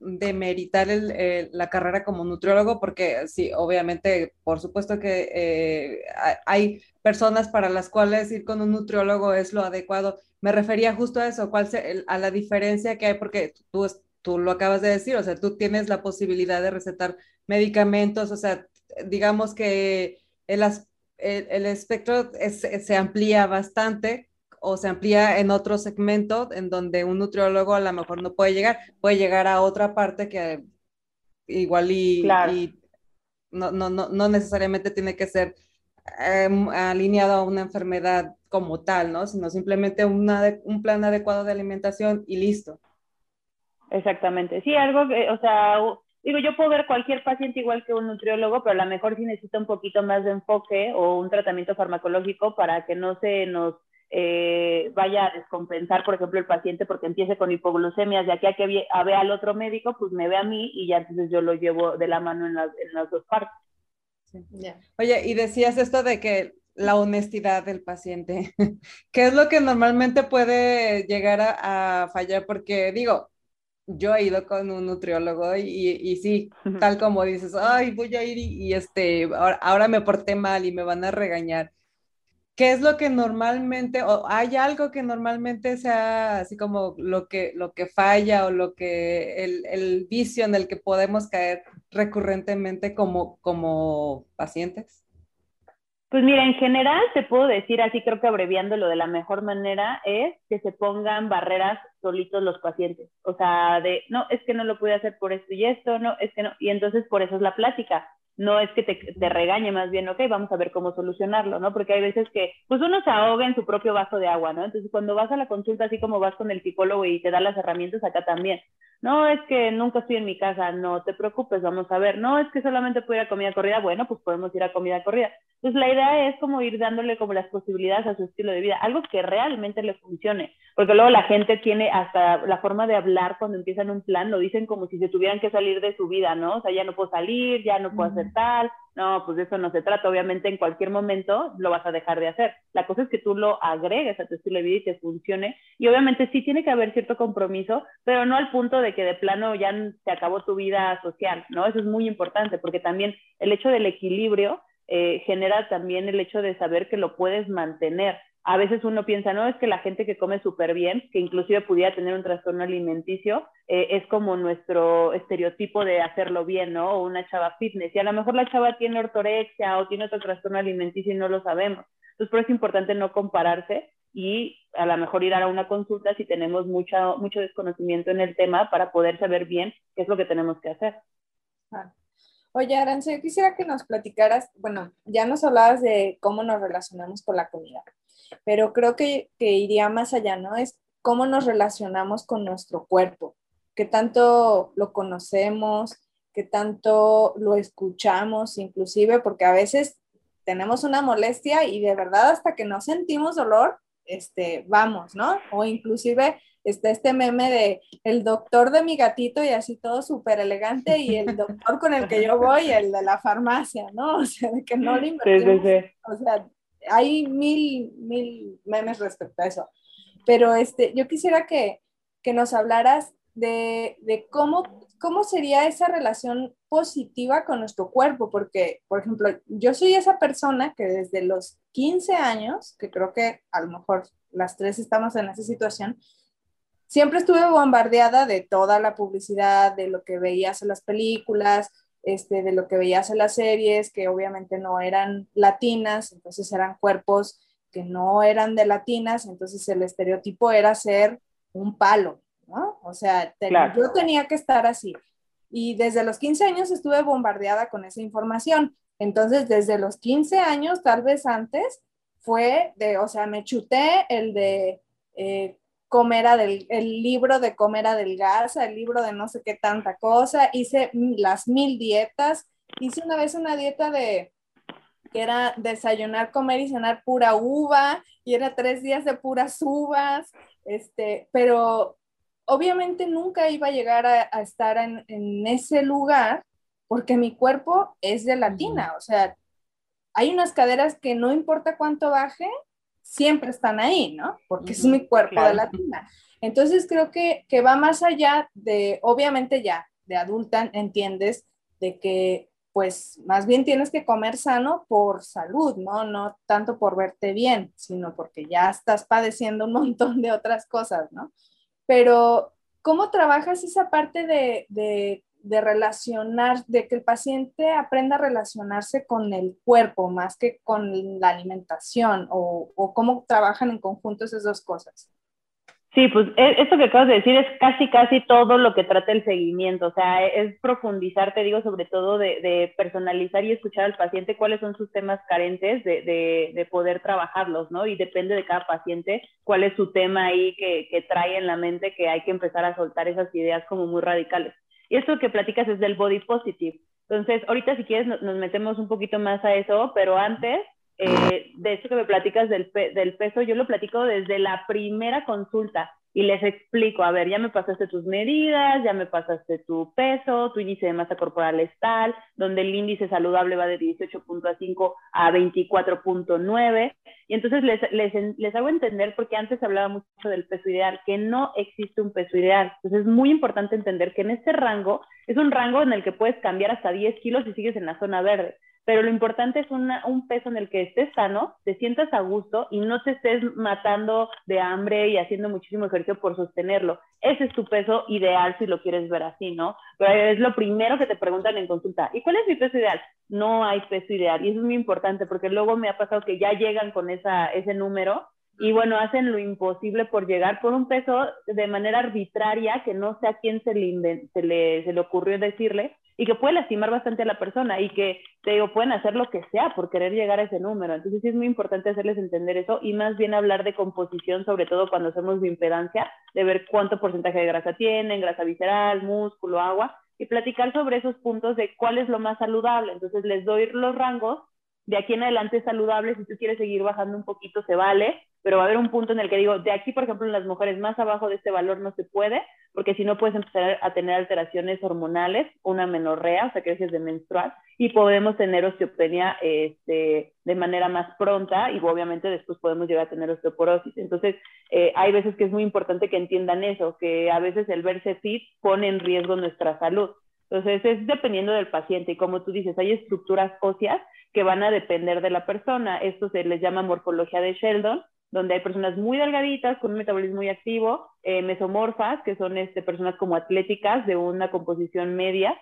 [SPEAKER 1] demeritar el, la carrera como nutriólogo, porque sí, obviamente, por supuesto que eh, hay personas para las cuales ir con un nutriólogo es lo adecuado. Me refería justo a eso, cuál a la diferencia que hay, porque tú tú lo acabas de decir, o sea, tú tienes la posibilidad de recetar medicamentos, o sea, digamos que el, el, espectro se amplía bastante o se amplía en otro segmento en donde un nutriólogo a lo mejor no puede llegar, puede llegar a otra parte que igual y, no, no, no, no, necesariamente tiene que ser em, alineado a una enfermedad como tal, ¿no? Sino simplemente una, un plan adecuado de alimentación y listo.
[SPEAKER 3] Exactamente. Sí, algo que, o sea, digo, yo puedo ver cualquier paciente igual que un nutriólogo, pero a lo mejor sí necesita un poquito más de enfoque o un tratamiento farmacológico para que no se nos eh, vaya a descompensar, por ejemplo, el paciente porque empiece con hipoglucemias, ya que a que vea al otro médico, pues me ve a mí y ya entonces yo lo llevo de la mano en las, en las dos partes.
[SPEAKER 1] Oye, y decías esto de que la honestidad del paciente, *laughs* ¿qué es lo que normalmente puede llegar a, a fallar? Porque digo, yo he ido con un nutriólogo y, y, sí, tal como dices, ay, voy a ir y, este, ahora, me porté mal y me van a regañar. ¿Qué es lo que normalmente, o hay algo que normalmente sea así como lo que, lo que falla o lo que, el, el vicio en el que podemos caer recurrentemente como, como pacientes?
[SPEAKER 3] Pues mira, en general te puedo decir, así creo que abreviándolo de la mejor manera, es que se pongan barreras solitos los pacientes. O sea, de, no, es que no lo pude hacer por esto y esto, no, es que no. Y entonces por eso es la plática. no es que te, te, regañe más bien, ok, vamos a ver cómo solucionarlo, ¿no? Porque hay veces que, pues uno se ahoga en su propio vaso de agua, ¿no? Entonces, cuando vas a la consulta, así como vas con el psicólogo y te da las herramientas, acá también. No, es que nunca estoy en mi casa, no te preocupes, vamos a ver. No, es que solamente puedo ir a comida corrida, bueno, pues podemos ir a comida corrida. Entonces, la idea es como ir dándole como las posibilidades a su estilo de vida, algo que realmente le funcione, porque luego la gente tiene hasta la forma de hablar cuando empiezan un plan, lo dicen como si se tuvieran que salir de su vida, ¿no? O sea, ya no puedo salir, ya no puedo hacer tal, no, pues de eso no se trata. Obviamente en cualquier momento lo vas a dejar de hacer. La cosa es que tú lo agregues a tu estilo de vida y te funcione. Y obviamente sí tiene que haber cierto compromiso, pero no al punto de que de plano ya se acabó tu vida social, ¿no? Eso es muy importante porque también el hecho del equilibrio eh, genera también el hecho de saber que lo puedes mantener a veces uno piensa, no, es que la gente que come súper bien, que inclusive pudiera tener un trastorno alimenticio, eh, es como nuestro estereotipo de hacerlo bien, ¿no? O una chava fitness. Y a lo mejor la chava tiene ortorexia o tiene otro trastorno alimenticio y no lo sabemos. Entonces, por eso es importante no compararse y a lo mejor ir a una consulta si tenemos mucho, mucho desconocimiento en el tema para poder saber bien qué es lo que tenemos que hacer.
[SPEAKER 2] Oye, Arance, yo quisiera que nos platicaras, bueno, ya nos hablabas de cómo nos relacionamos con la comida, pero creo que, iría más allá, ¿no? Es cómo nos relacionamos con nuestro cuerpo, qué tanto lo conocemos, qué tanto lo escuchamos, inclusive, porque a veces tenemos una molestia y de verdad hasta que no sentimos dolor, este, vamos, ¿no? O inclusive está este meme de el doctor de mi gatito y así todo súper elegante y el doctor con el que yo voy, el de la farmacia, ¿no? *laughs* O sea, de que no le invertimos. O sea, hay mil, mil memes respecto a eso. Pero este, yo quisiera que, que nos hablaras de, de, cómo, cómo sería esa relación positiva con nuestro cuerpo, porque, por ejemplo, yo soy esa persona que desde los 15 años, que creo que a lo mejor las tres estamos en esa situación, siempre estuve bombardeada de toda la publicidad, de lo que veías en las películas, este, de lo que veías en las series, que obviamente no eran latinas, entonces eran cuerpos que no eran de latinas, entonces el estereotipo era ser un palo, ¿no? O sea, yo tenía que estar así. Y desde los 15 años estuve bombardeada con esa información. Entonces, desde los 15 años, tal vez antes, fue de, o sea, me chuté el de eh, Comera del, el libro de Comera Delgaza, el libro de no sé qué tanta cosa, hice las mil dietas, hice una vez una dieta de que era desayunar, comer y cenar pura uva, y era tres días de puras uvas, este, pero obviamente nunca iba a llegar a, estar en, en, ese lugar porque mi cuerpo es de latina, o sea, hay unas caderas que no importa cuánto baje, siempre están ahí, ¿no? Porque es mi cuerpo de latina. Entonces creo que, que va más allá de, obviamente ya, de adulta entiendes de que pues más bien tienes que comer sano por salud, ¿no? No tanto por verte bien, sino porque ya estás padeciendo un montón de otras cosas, ¿no? Pero, ¿cómo trabajas esa parte de, de de relacionar, de que el paciente aprenda a relacionarse con el cuerpo más que con la alimentación o, o cómo trabajan en conjunto esas dos cosas.
[SPEAKER 3] Sí, pues e, esto que acabas de decir es casi, casi todo lo que trata el seguimiento, o sea, es profundizar, te digo, sobre todo de, de personalizar y escuchar al paciente cuáles son sus temas carentes de, de, de, poder trabajarlos, ¿no? Y depende de cada paciente cuál es su tema ahí que, que trae en la mente que hay que empezar a soltar esas ideas como muy radicales. Y esto que platicas es del body positive. Entonces, ahorita si quieres nos, metemos un poquito más a eso, pero antes, eh, de hecho que me platicas del, del peso, yo lo platico desde la primera consulta y les explico, a ver, ya me pasaste tus medidas, ya me pasaste tu peso, tu índice de masa corporal es tal, donde el índice saludable va de 18.5 a 24.9. Y entonces les, les, les, hago entender, porque antes hablaba mucho del peso ideal, que no existe un peso ideal. Entonces es muy importante entender que en este rango es un rango en el que puedes cambiar hasta 10 kilos y sigues en la zona verde pero lo importante es un peso en el que estés sano, te sientas a gusto y no te estés matando de hambre y haciendo muchísimo ejercicio por sostenerlo. Ese es tu peso ideal si lo quieres ver así, ¿no? Pero es lo primero que te preguntan en consulta. ¿Y cuál es mi peso ideal? No hay peso ideal y eso es muy importante porque luego me ha pasado que ya llegan con esa, ese número y bueno, hacen lo imposible por llegar por un peso de manera arbitraria que no sé a quién se le, se le, se le ocurrió decirle y que puede lastimar bastante a la persona y que, te digo, pueden hacer lo que sea por querer llegar a ese número. Entonces sí es muy importante hacerles entender eso y más bien hablar de composición, sobre todo cuando hacemos impedancia, de ver cuánto porcentaje de grasa tienen, grasa visceral, músculo, agua, y platicar sobre esos puntos de cuál es lo más saludable. Entonces les doy los rangos de aquí en adelante es saludable, si tú quieres seguir bajando un poquito se vale, pero va a haber un punto en el que digo, de aquí, por ejemplo, en las mujeres más abajo de este valor no se puede, porque si no puedes empezar a tener alteraciones hormonales, una menorrea, o sea, crisis de menstrual, y podemos tener osteopenia este, de manera más pronta y obviamente después podemos llegar a tener osteoporosis. Entonces, eh, hay veces que es muy importante que entiendan eso, que a veces el verse fit pone en riesgo nuestra salud. Entonces, es dependiendo del paciente y como tú dices, hay estructuras óseas que van a depender de la persona. Esto se les llama morfología de Sheldon, donde hay personas muy delgaditas con un metabolismo muy activo, eh, mesomorfas, que son este, personas como atléticas de una composición media,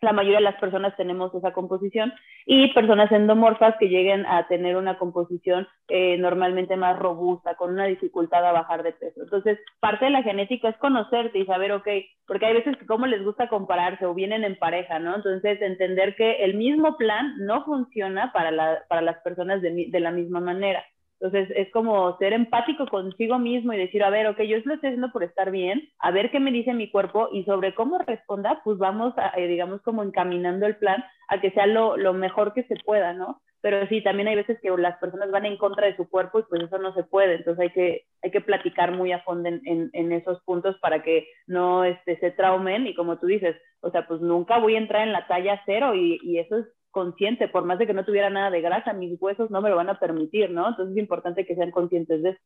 [SPEAKER 3] la mayoría de las personas tenemos esa composición, y personas endomorfas que lleguen a tener una composición eh, normalmente más robusta, con una dificultad a bajar de peso. Entonces, parte de la genética es conocerte y saber, ok, porque hay veces que como les gusta compararse o vienen en pareja, ¿no? Entonces, entender que el mismo plan no funciona para, la, para las personas de, de la misma manera. Entonces es como ser empático consigo mismo y decir, a ver, ok, yo lo estoy haciendo por estar bien, a ver qué me dice mi cuerpo y sobre cómo responda, pues vamos, a, eh, digamos, como encaminando el plan a que sea lo, lo mejor que se pueda, ¿no? Pero sí, también hay veces que las personas van en contra de su cuerpo y pues eso no se puede. Entonces hay que, hay que platicar muy a fondo en, en, esos puntos para que no este, se traumen y como tú dices, o sea, pues nunca voy a entrar en la talla cero y, y eso es consciente, por más de que no tuviera nada de grasa, mis huesos no me lo van a permitir, ¿no? Entonces es importante que sean conscientes de eso.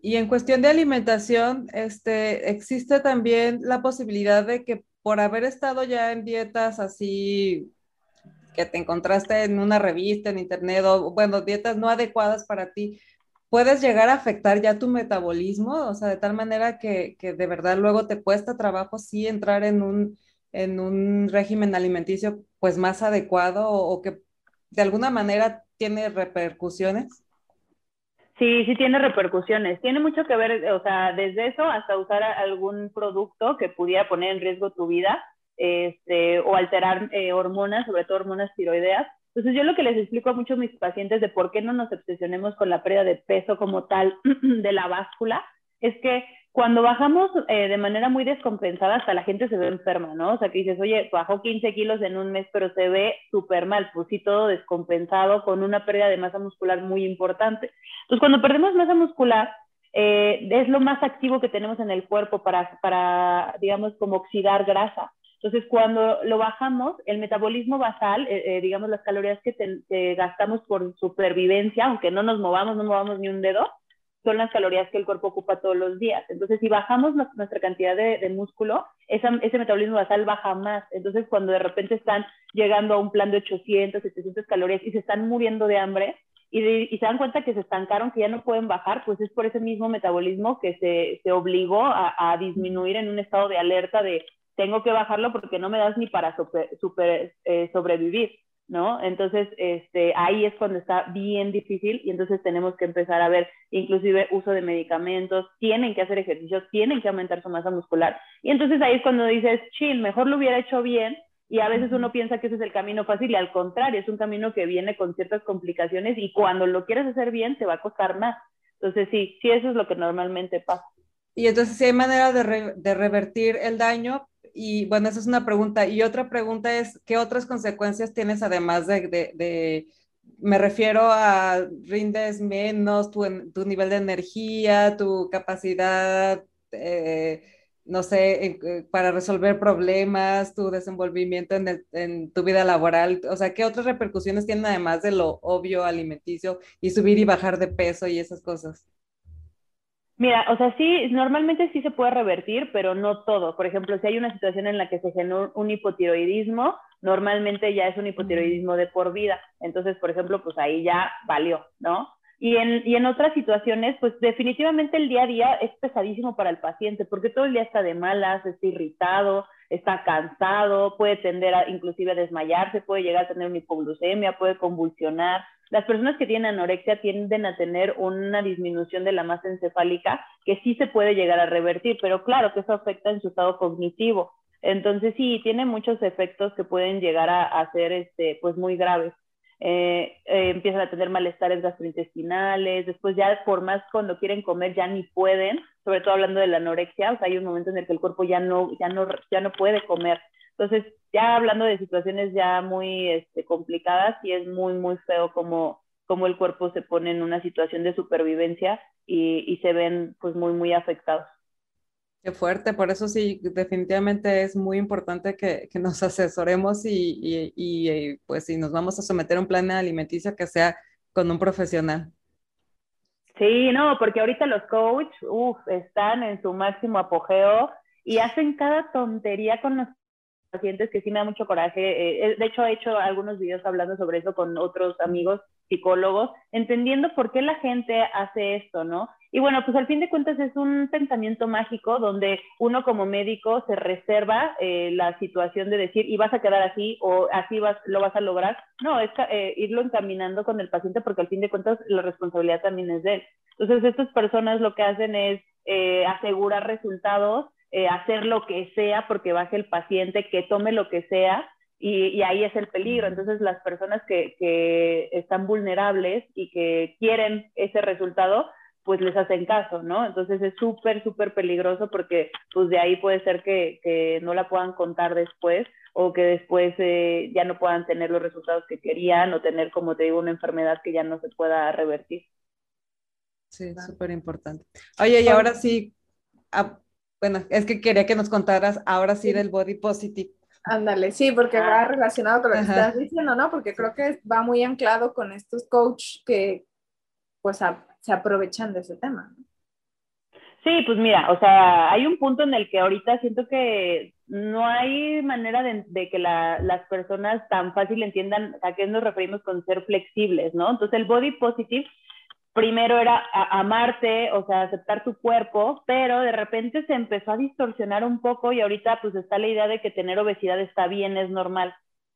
[SPEAKER 1] Y en cuestión de alimentación, este, existe también la posibilidad de que por haber estado ya en dietas así que te encontraste en una revista, en internet, o bueno, dietas no adecuadas para ti, puedes llegar a afectar ya tu metabolismo, o sea, de tal manera que, que de verdad luego te cuesta trabajo sí entrar en un, en un régimen alimenticio pues más adecuado o, que de alguna manera tiene repercusiones?
[SPEAKER 3] Sí, sí tiene repercusiones. Tiene mucho que ver, o sea, desde eso hasta usar algún producto que pudiera poner en riesgo tu vida este, o alterar eh, hormonas, sobre todo hormonas tiroideas. Entonces yo lo que les explico a muchos mis pacientes de por qué no nos obsesionemos con la pérdida de peso como tal *clears throat* de la báscula, es que cuando bajamos eh, de manera muy descompensada, hasta la gente se ve enferma, ¿no? O sea, que dices, oye, bajó 15 kilos en un mes, pero se ve súper mal, pues sí, todo descompensado, con una pérdida de masa muscular muy importante. Entonces, cuando perdemos masa muscular, eh, es lo más activo que tenemos en el cuerpo para, para digamos, como oxidar grasa. Entonces, cuando lo bajamos, el metabolismo basal, eh, digamos, las calorías que, que gastamos por supervivencia, aunque no nos movamos, no movamos ni un dedo, son las calorías que el cuerpo ocupa todos los días. Entonces, si bajamos nuestra cantidad de, músculo, ese metabolismo basal baja más. Entonces, cuando de repente están llegando a un plan de 800, 700 calorías y se están muriendo de hambre y, se dan cuenta que se estancaron, que ya no pueden bajar, pues es por ese mismo metabolismo que se, obligó a, disminuir en un estado de alerta de tengo que bajarlo porque no me das ni para super, eh, sobrevivir. ¿No? Entonces, este, ahí es cuando está bien difícil y entonces tenemos que empezar a ver inclusive uso de medicamentos, tienen que hacer ejercicio, tienen que aumentar su masa muscular. Y entonces ahí es cuando dices, chill, mejor lo hubiera hecho bien. Y a veces uno piensa que ese es el camino fácil y al contrario, es un camino que viene con ciertas complicaciones y cuando lo quieres hacer bien te va a costar más. Entonces sí, sí, eso es lo que normalmente pasa.
[SPEAKER 1] Y entonces si hay manera de, de revertir el daño, y bueno, esa es una pregunta. Y otra pregunta es, ¿qué otras consecuencias tienes además de, me refiero a rindes menos, tu, tu nivel de energía, tu capacidad, eh, no sé, eh, para resolver problemas, tu desenvolvimiento en, en, tu vida laboral? O sea, ¿qué otras repercusiones tienen además de lo obvio alimenticio y subir y bajar de peso y esas cosas?
[SPEAKER 3] Mira, o sea, sí, normalmente sí se puede revertir, pero no todo. Por ejemplo, si hay una situación en la que se genera un hipotiroidismo, normalmente ya es un hipotiroidismo de por vida. Entonces, por ejemplo, pues ahí ya valió, ¿no? Y en, y en otras situaciones, pues definitivamente el día a día es pesadísimo para el paciente, porque todo el día está de malas, está irritado, está cansado, puede tender a inclusive a desmayarse, puede llegar a tener una hipoglucemia, puede convulsionar. Las personas que tienen anorexia tienden a tener una disminución de la masa encefálica que sí se puede llegar a revertir, pero claro que eso afecta en su estado cognitivo. Entonces sí, tiene muchos efectos que pueden llegar a, ser este, pues muy graves. Eh, eh, empiezan a tener malestares gastrointestinales, después ya por más cuando quieren comer ya ni pueden, sobre todo hablando de la anorexia, o sea, hay un momento en el que el cuerpo ya no, ya no, ya no puede comer. Entonces, ya hablando de situaciones ya muy este, complicadas, y es muy, muy feo como, como el cuerpo se pone en una situación de supervivencia y, y se ven pues muy, muy afectados.
[SPEAKER 1] Qué fuerte, por eso sí, definitivamente es muy importante que, que nos *laughs* asesoremos y, y, y, eh, pues si nos vamos a someter a un plan alimenticio que sea con un profesional.
[SPEAKER 3] Sí, no, porque ahorita los coaches, están en su máximo apogeo y hacen cada tontería con los pacientes que sí me da mucho coraje. Eh, eh, de hecho, he hecho algunos videos hablando sobre eso con otros amigos psicólogos, entendiendo por qué la gente hace esto, ¿no? Y bueno, pues al fin de cuentas es un pensamiento mágico donde uno como médico se reserva eh, la situación de decir, y vas a quedar así o así vas, lo vas a lograr. No, es irlo encaminando con el paciente porque al fin de cuentas la responsabilidad también es de él. Entonces, estas personas lo que hacen es asegurar resultados eh, hacer lo que sea porque baje el paciente, que tome lo que sea, y, ahí es el peligro. Entonces, las personas que, que, están vulnerables y que quieren ese resultado, pues les hacen caso, ¿no? Entonces es súper, súper peligroso porque pues de ahí puede ser que, que, no la puedan contar después o que después eh, ya no puedan tener los resultados que querían o tener, como te digo, una enfermedad que ya no se pueda revertir.
[SPEAKER 1] Sí, súper importante. Oye, y ahora sí, bueno, es que quería que nos contaras ahora sí, del body positive.
[SPEAKER 2] Ándale, sí, porque va ah. relacionado con lo que estás diciendo, ¿no? Porque creo que va muy anclado con estos coaches que pues se aprovechan de ese tema.
[SPEAKER 3] Sí, pues mira, o sea, hay un punto en el que ahorita siento que no hay manera de, que las personas tan fácil entiendan a qué nos referimos con ser flexibles, ¿no? Entonces el body positive primero era amarte, o sea, aceptar tu cuerpo, pero de repente se empezó a distorsionar un poco y ahorita pues está la idea de que tener obesidad está bien, es normal.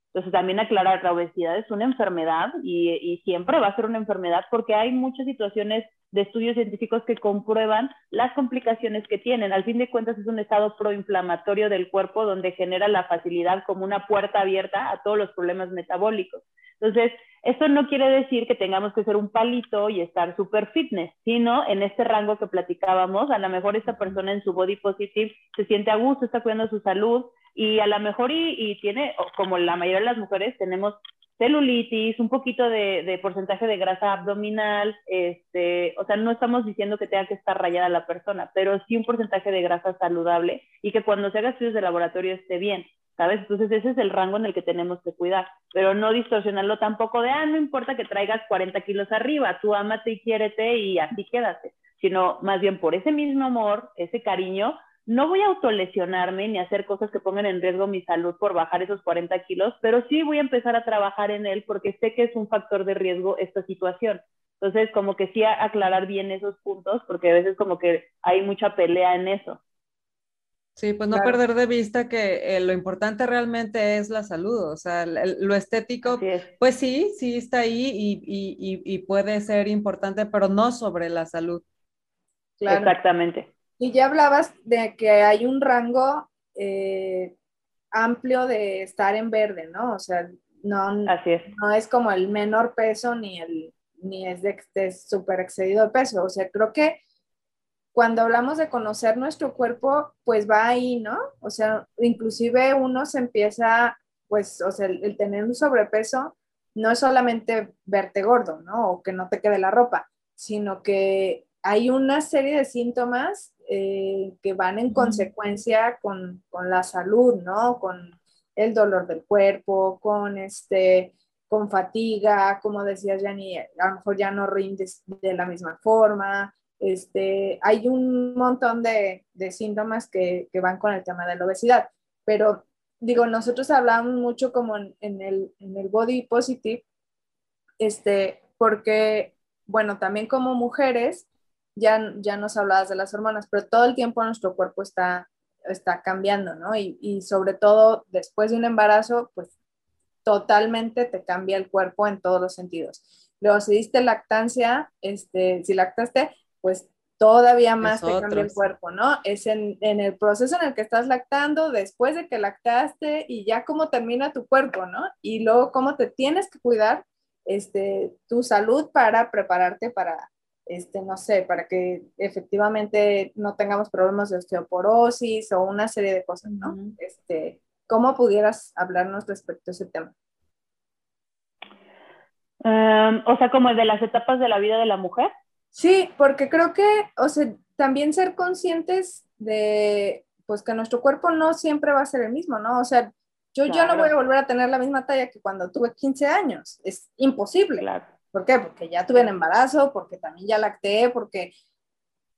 [SPEAKER 3] Entonces también aclarar, la obesidad es una enfermedad y, y siempre va a ser una enfermedad porque hay muchas situaciones de estudios científicos que comprueban las complicaciones que tienen. Al fin de cuentas es un estado proinflamatorio del cuerpo donde genera la facilidad como una puerta abierta a todos los problemas metabólicos. Entonces, esto no quiere decir que tengamos que ser un palito y estar súper fitness, sino en este rango que platicábamos, a lo mejor esta persona en su body positive se siente a gusto, está cuidando su salud y a lo mejor y, tiene, como la mayoría de las mujeres, tenemos celulitis, un poquito de, de, porcentaje de grasa abdominal, este, o sea, no estamos diciendo que tenga que estar rayada la persona, pero sí un porcentaje de grasa saludable y que cuando se haga estudios de laboratorio esté bien. ¿Sabes? Entonces ese es el rango en el que tenemos que cuidar, pero no distorsionarlo tampoco de, ah, no importa que traigas 40 kilos arriba, tú ámate y quiérete y así quédate, sino más bien por ese mismo amor, ese cariño, no voy a autolesionarme ni hacer cosas que pongan en riesgo mi salud por bajar esos 40 kilos, pero sí voy a empezar a trabajar en él porque sé que es un factor de riesgo esta situación. Entonces, como que sí aclarar bien esos puntos, porque a veces como que hay mucha pelea en eso.
[SPEAKER 1] Sí, pues no perder de vista que eh, lo importante realmente es la salud, o sea, lo estético, pues sí, sí está ahí y, puede ser importante, pero no sobre la salud.
[SPEAKER 3] Exactamente.
[SPEAKER 2] Y ya hablabas de que hay un rango eh, amplio de estar en verde, ¿no? O sea, no,
[SPEAKER 3] es.
[SPEAKER 2] no es como el menor peso ni, el, ni es de, excedido de peso, o sea, creo que cuando hablamos de conocer nuestro cuerpo, pues va ahí, ¿no? O sea, inclusive uno se empieza, pues, o sea, el, tener un sobrepeso no es solamente verte gordo, ¿no? O que no te quede la ropa, sino que hay una serie de síntomas eh, que van en consecuencia con, con, la salud, ¿no? Con el dolor del cuerpo, con este con fatiga, como decías, Jenny, a lo mejor ya no rindes de la misma forma, este, hay un montón de, síntomas que, van con el tema de la obesidad, pero digo, nosotros hablamos mucho como en, el, body positive, este, porque, bueno, también como mujeres, ya, ya nos hablabas de las hormonas, pero todo el tiempo nuestro cuerpo está, está cambiando, ¿no? Y, y sobre todo después de un embarazo, pues totalmente te cambia el cuerpo en todos los sentidos Luego, si diste lactancia, este, si lactaste, pues todavía más te cambia el cuerpo, ¿no? Es en, en, el proceso en el que estás lactando, después de que lactaste y ya cómo termina tu cuerpo, ¿no? Y luego cómo te tienes que cuidar este, tu salud para prepararte para, este, no sé, para que efectivamente no tengamos problemas de osteoporosis o una serie de cosas, ¿no? este, ¿Cómo pudieras hablarnos respecto a ese tema?
[SPEAKER 3] Em, o sea, como de las etapas de la vida de la mujer.
[SPEAKER 2] Sí, porque creo que, o sea, también ser conscientes de, pues que nuestro cuerpo no siempre va a ser el mismo, ¿no? O sea, yo ya no voy a volver a tener la misma talla que cuando tuve 15 años, es imposible. Claro. ¿Por qué? Porque ya tuve un embarazo, porque también ya lacté, porque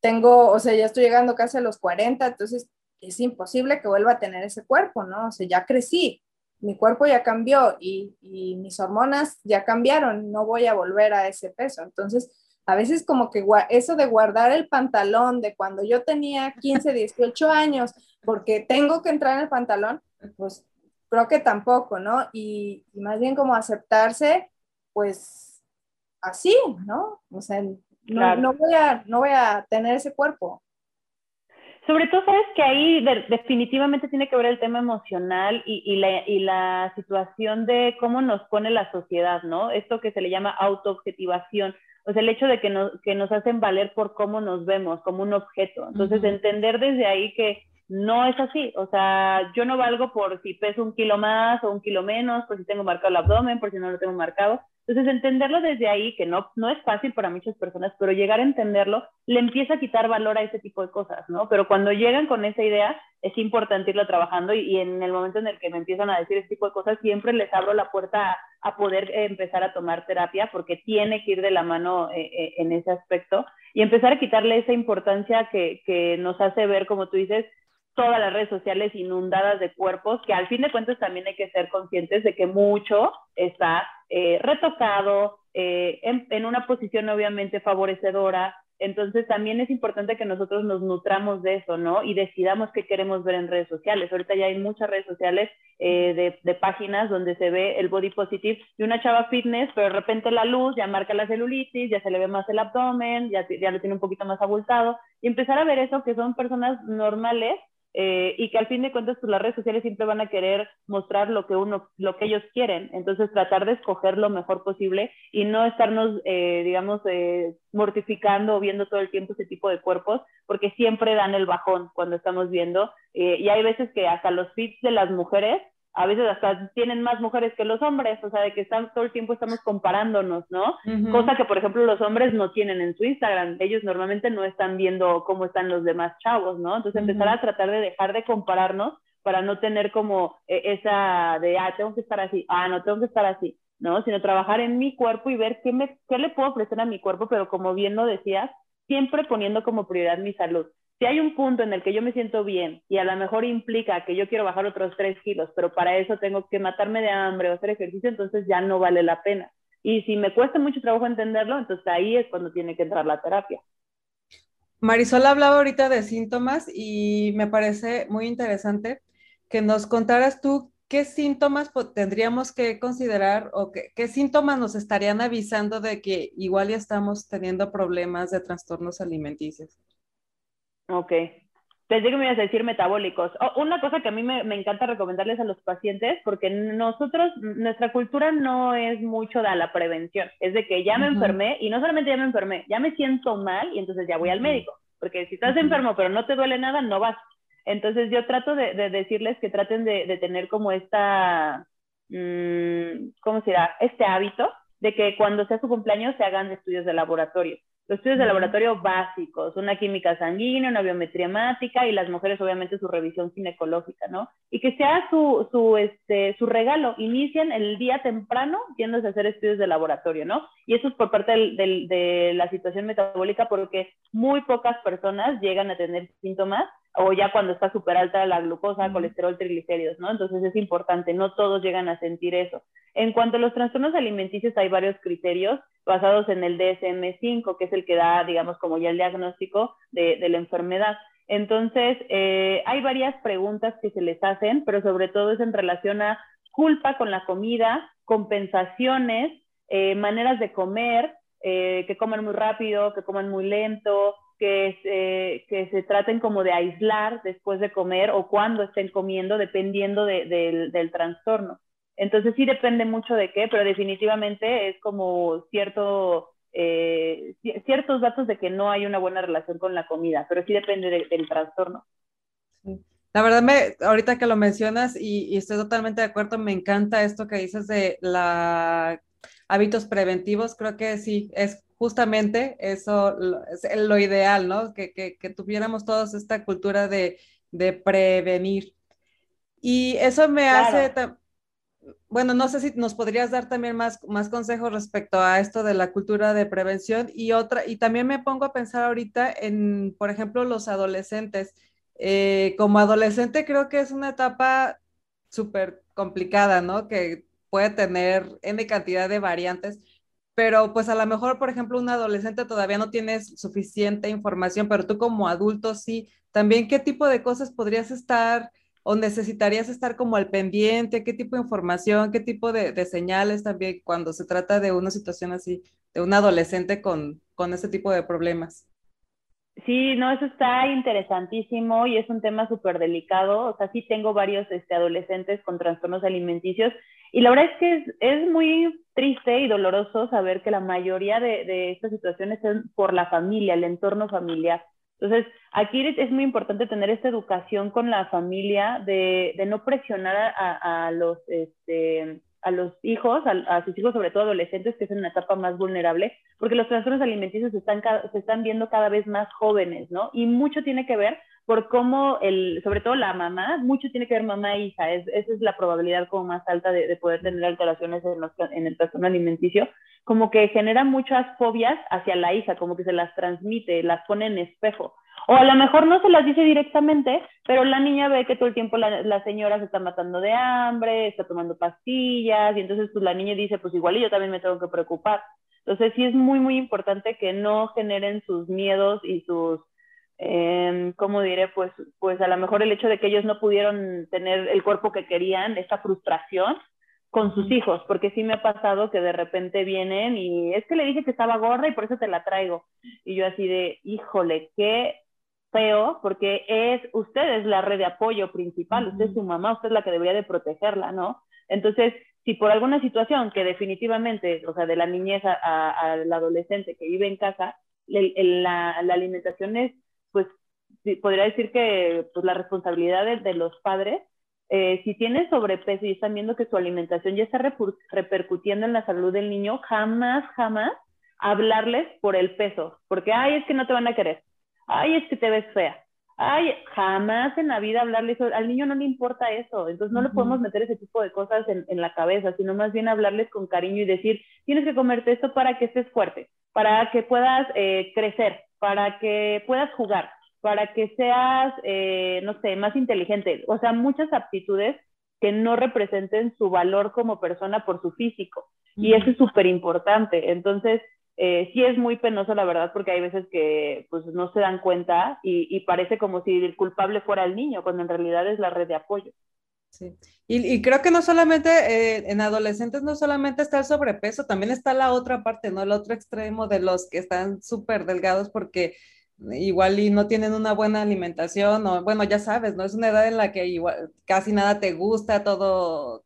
[SPEAKER 2] tengo, o sea, ya estoy llegando casi a los 40, entonces es imposible que vuelva a tener ese cuerpo, ¿no? O sea, ya crecí, mi cuerpo ya cambió y, y mis hormonas ya cambiaron, no voy a volver a ese peso. Entonces, a veces como que eso de guardar el pantalón de cuando yo tenía 15, 18 *laughs* años, porque tengo que entrar en el pantalón, pues creo que tampoco, ¿no? Y, más bien como aceptarse, pues así, ¿no? O sea, no, voy, a, no voy a tener ese cuerpo.
[SPEAKER 3] Sobre todo, sabes que ahí definitivamente tiene que ver el tema emocional y, y, la, y, la, situación de cómo nos pone la sociedad, ¿no? Esto que se le llama autoobjetivación. O sea, el hecho de que nos, que nos hacen valer por cómo nos vemos, como un objeto. Entonces, entender desde ahí que no es así. O sea, yo no valgo por si peso un kilo más o un kilo menos, por si tengo marcado el abdomen, por si no lo tengo marcado. Entonces, entenderlo desde ahí, que no, no es fácil para muchas personas, pero llegar a entenderlo le empieza a quitar valor a ese tipo de cosas, ¿no? Pero cuando llegan con esa idea, es importante irlo trabajando y, en el momento en el que me empiezan a decir ese tipo de cosas, siempre les abro la puerta a, poder empezar a tomar terapia porque tiene que ir de la mano eh, eh, en ese aspecto y empezar a quitarle esa importancia que, que nos hace ver, como tú dices, todas las redes sociales inundadas de cuerpos, que al fin de cuentas también hay que ser conscientes de que mucho está eh, retocado, eh, en, una posición obviamente favorecedora. Entonces también es importante que nosotros nos nutramos de eso, ¿no? Y decidamos qué queremos ver en redes sociales. Ahorita ya hay muchas redes sociales eh, de, páginas donde se ve el body positive de una chava fitness, pero de repente la luz ya marca la celulitis, ya se le ve más el abdomen, ya, ya lo tiene un poquito más abultado. Y empezar a ver eso, que son personas normales eh, y que al fin de cuentas pues, las redes sociales siempre van a querer mostrar lo que uno, lo que ellos quieren, entonces tratar de escoger lo mejor posible y no estarnos, eh, digamos, eh, mortificando o viendo todo el tiempo ese tipo de cuerpos, porque siempre dan el bajón cuando estamos viendo, y hay veces que hasta los feeds de las mujeres a veces hasta tienen más mujeres que los hombres, o sea, de que están, todo el tiempo estamos comparándonos, ¿no? Cosa que, por ejemplo, los hombres no tienen en su Instagram. Ellos normalmente no están viendo cómo están los demás chavos, ¿no? Entonces, empezar a tratar de dejar de compararnos para no tener como eh, esa de, ah, tengo que estar así, ah, no, tengo que estar así, ¿no? Sino trabajar en mi cuerpo y ver qué, me, qué le puedo ofrecer a mi cuerpo, pero como bien lo decías, siempre poniendo como prioridad mi salud si hay un punto en el que yo me siento bien y a lo mejor implica que yo quiero bajar otros tres kilos, pero para eso tengo que matarme de hambre o hacer ejercicio, entonces ya no vale la pena. Y si me cuesta mucho trabajo entenderlo, entonces ahí es cuando tiene que entrar la terapia.
[SPEAKER 1] Marisol hablaba ahorita de síntomas y me parece muy interesante que nos contaras tú qué síntomas tendríamos que considerar o qué, qué síntomas nos estarían avisando de que igual ya estamos teniendo problemas de trastornos alimenticios.
[SPEAKER 3] Ok. Pensé que me ibas a decir metabólicos. Oh, una cosa que a mí me, me, encanta recomendarles a los pacientes, porque nosotros, nuestra cultura no es mucho de la prevención. Es de que ya me enfermé y no solamente ya me enfermé, ya me siento mal y entonces ya voy al médico. Porque si estás enfermo pero no te duele nada, no vas. Entonces yo trato de, de decirles que traten de, de tener como esta, mmm, ¿cómo se dirá? Este hábito de que cuando sea su cumpleaños se hagan estudios de laboratorio los estudios de laboratorio básicos, una química sanguínea, una biometría hemática y las mujeres obviamente su revisión ginecológica, ¿no? Y que sea su, su, este, su regalo, inician el día temprano yéndose a hacer estudios de laboratorio, ¿no? Y eso es por parte del, del, de la situación metabólica porque muy pocas personas llegan a tener síntomas o ya cuando está súper alta la glucosa, colesterol, triglicéridos, ¿no? Entonces es importante, no todos llegan a sentir eso. En cuanto a los trastornos alimenticios, hay varios criterios basados en el DSM-5, que es el que da, digamos, como ya el diagnóstico de, de la enfermedad. Entonces, eh, hay varias preguntas que se les hacen, pero sobre todo es en relación a culpa con la comida, compensaciones, eh, maneras de comer, eh, que coman muy rápido, que coman muy lento, que se, que se traten como de aislar después de comer o cuando estén comiendo, dependiendo del trastorno. Entonces sí depende mucho de qué, pero definitivamente es como cierto, eh, ciertos datos de que no hay una buena relación con la comida, pero sí depende del trastorno.
[SPEAKER 1] La verdad, me, ahorita que lo mencionas y, estoy totalmente de acuerdo, me encanta esto que dices de la hábitos preventivos, creo que sí, es justamente eso es lo ideal, ¿no? Que, que, tuviéramos todos esta cultura de, de prevenir. Y eso me hace, bueno, no sé si nos podrías dar también más, más consejos respecto a esto de la cultura de prevención y otra, y también me pongo a pensar ahorita en, por ejemplo, los adolescentes. Eh, como adolescente creo que es una etapa súper complicada, ¿no? Que puede tener N cantidad de variantes, pero pues a lo mejor, por ejemplo, un adolescente todavía no tienes suficiente información, pero tú como adulto sí, también qué tipo de cosas podrías estar o necesitarías estar como al pendiente, qué tipo de información, qué tipo de, señales también cuando se trata de una situación así, de un adolescente con, con ese tipo de problemas.
[SPEAKER 3] Sí, no, eso está interesantísimo y es un tema súper delicado. O sea, sí tengo varios este, adolescentes con trastornos alimenticios y la verdad es que es, muy triste y doloroso saber que la mayoría de, estas situaciones son por la familia, el entorno familiar. Entonces, aquí es muy importante tener esta educación con la familia de, no presionar a, los, este, a los hijos, a, sus hijos, sobre todo adolescentes, que es una etapa más vulnerable, porque los trastornos alimenticios se están, se están viendo cada vez más jóvenes, ¿no? Y mucho tiene que ver por cómo, el, sobre todo la mamá, mucho tiene que ver mamá e hija, es, esa es la probabilidad como más alta de, poder tener alteraciones en, los, en el trastorno alimenticio, como que genera muchas fobias hacia la hija, como que se las transmite, las pone en espejo. O a lo mejor no se las dice directamente, pero la niña ve que todo el tiempo la, la, señora se está matando de hambre, está tomando pastillas, y entonces pues la niña dice, pues igual yo también me tengo que preocupar. Entonces sí es muy, muy importante que no generen sus miedos y sus eh, ¿cómo diré? Pues, pues a lo mejor el hecho de que ellos no pudieron tener el cuerpo que querían, esa frustración con sus hijos, porque sí me ha pasado que de repente vienen y es que le dije que estaba gorda y por eso te la traigo. Y yo así de, híjole, qué feo, porque es, usted es la red de apoyo principal, usted es su mamá, usted es la que debería de protegerla, ¿no? Entonces, si por alguna situación que definitivamente, o sea, de la niñez al adolescente que vive en casa, la, la alimentación es pues podría decir que pues, la responsabilidad de, los padres, eh, si tienen sobrepeso y están viendo que su alimentación ya está repercutiendo en la salud del niño, jamás, jamás hablarles por el peso, porque, ay, es que no te van a querer, ay, es que te ves fea, ay, jamás en la vida hablarles, al niño no le importa eso, entonces no le podemos meter ese tipo de cosas en, la cabeza, sino más bien hablarles con cariño y decir, tienes que comerte esto para que estés fuerte, para que puedas eh, crecer, para que puedas jugar, para que seas, eh, no sé, más inteligente. O sea, muchas aptitudes que no representen su valor como persona por su físico. Y eso es súper importante. Entonces, eh, sí es muy penoso, la verdad, porque hay veces que pues, no se dan cuenta y, y parece como si el culpable fuera el niño, cuando en realidad es la red de apoyo.
[SPEAKER 1] Sí. Y, creo que no solamente eh, en adolescentes, no solamente está el sobrepeso, también está la otra parte, ¿no? El otro extremo de los que están súper delgados porque igual y no tienen una buena alimentación o bueno, ya sabes, ¿no? Es una edad en la que igual casi nada te gusta, todo,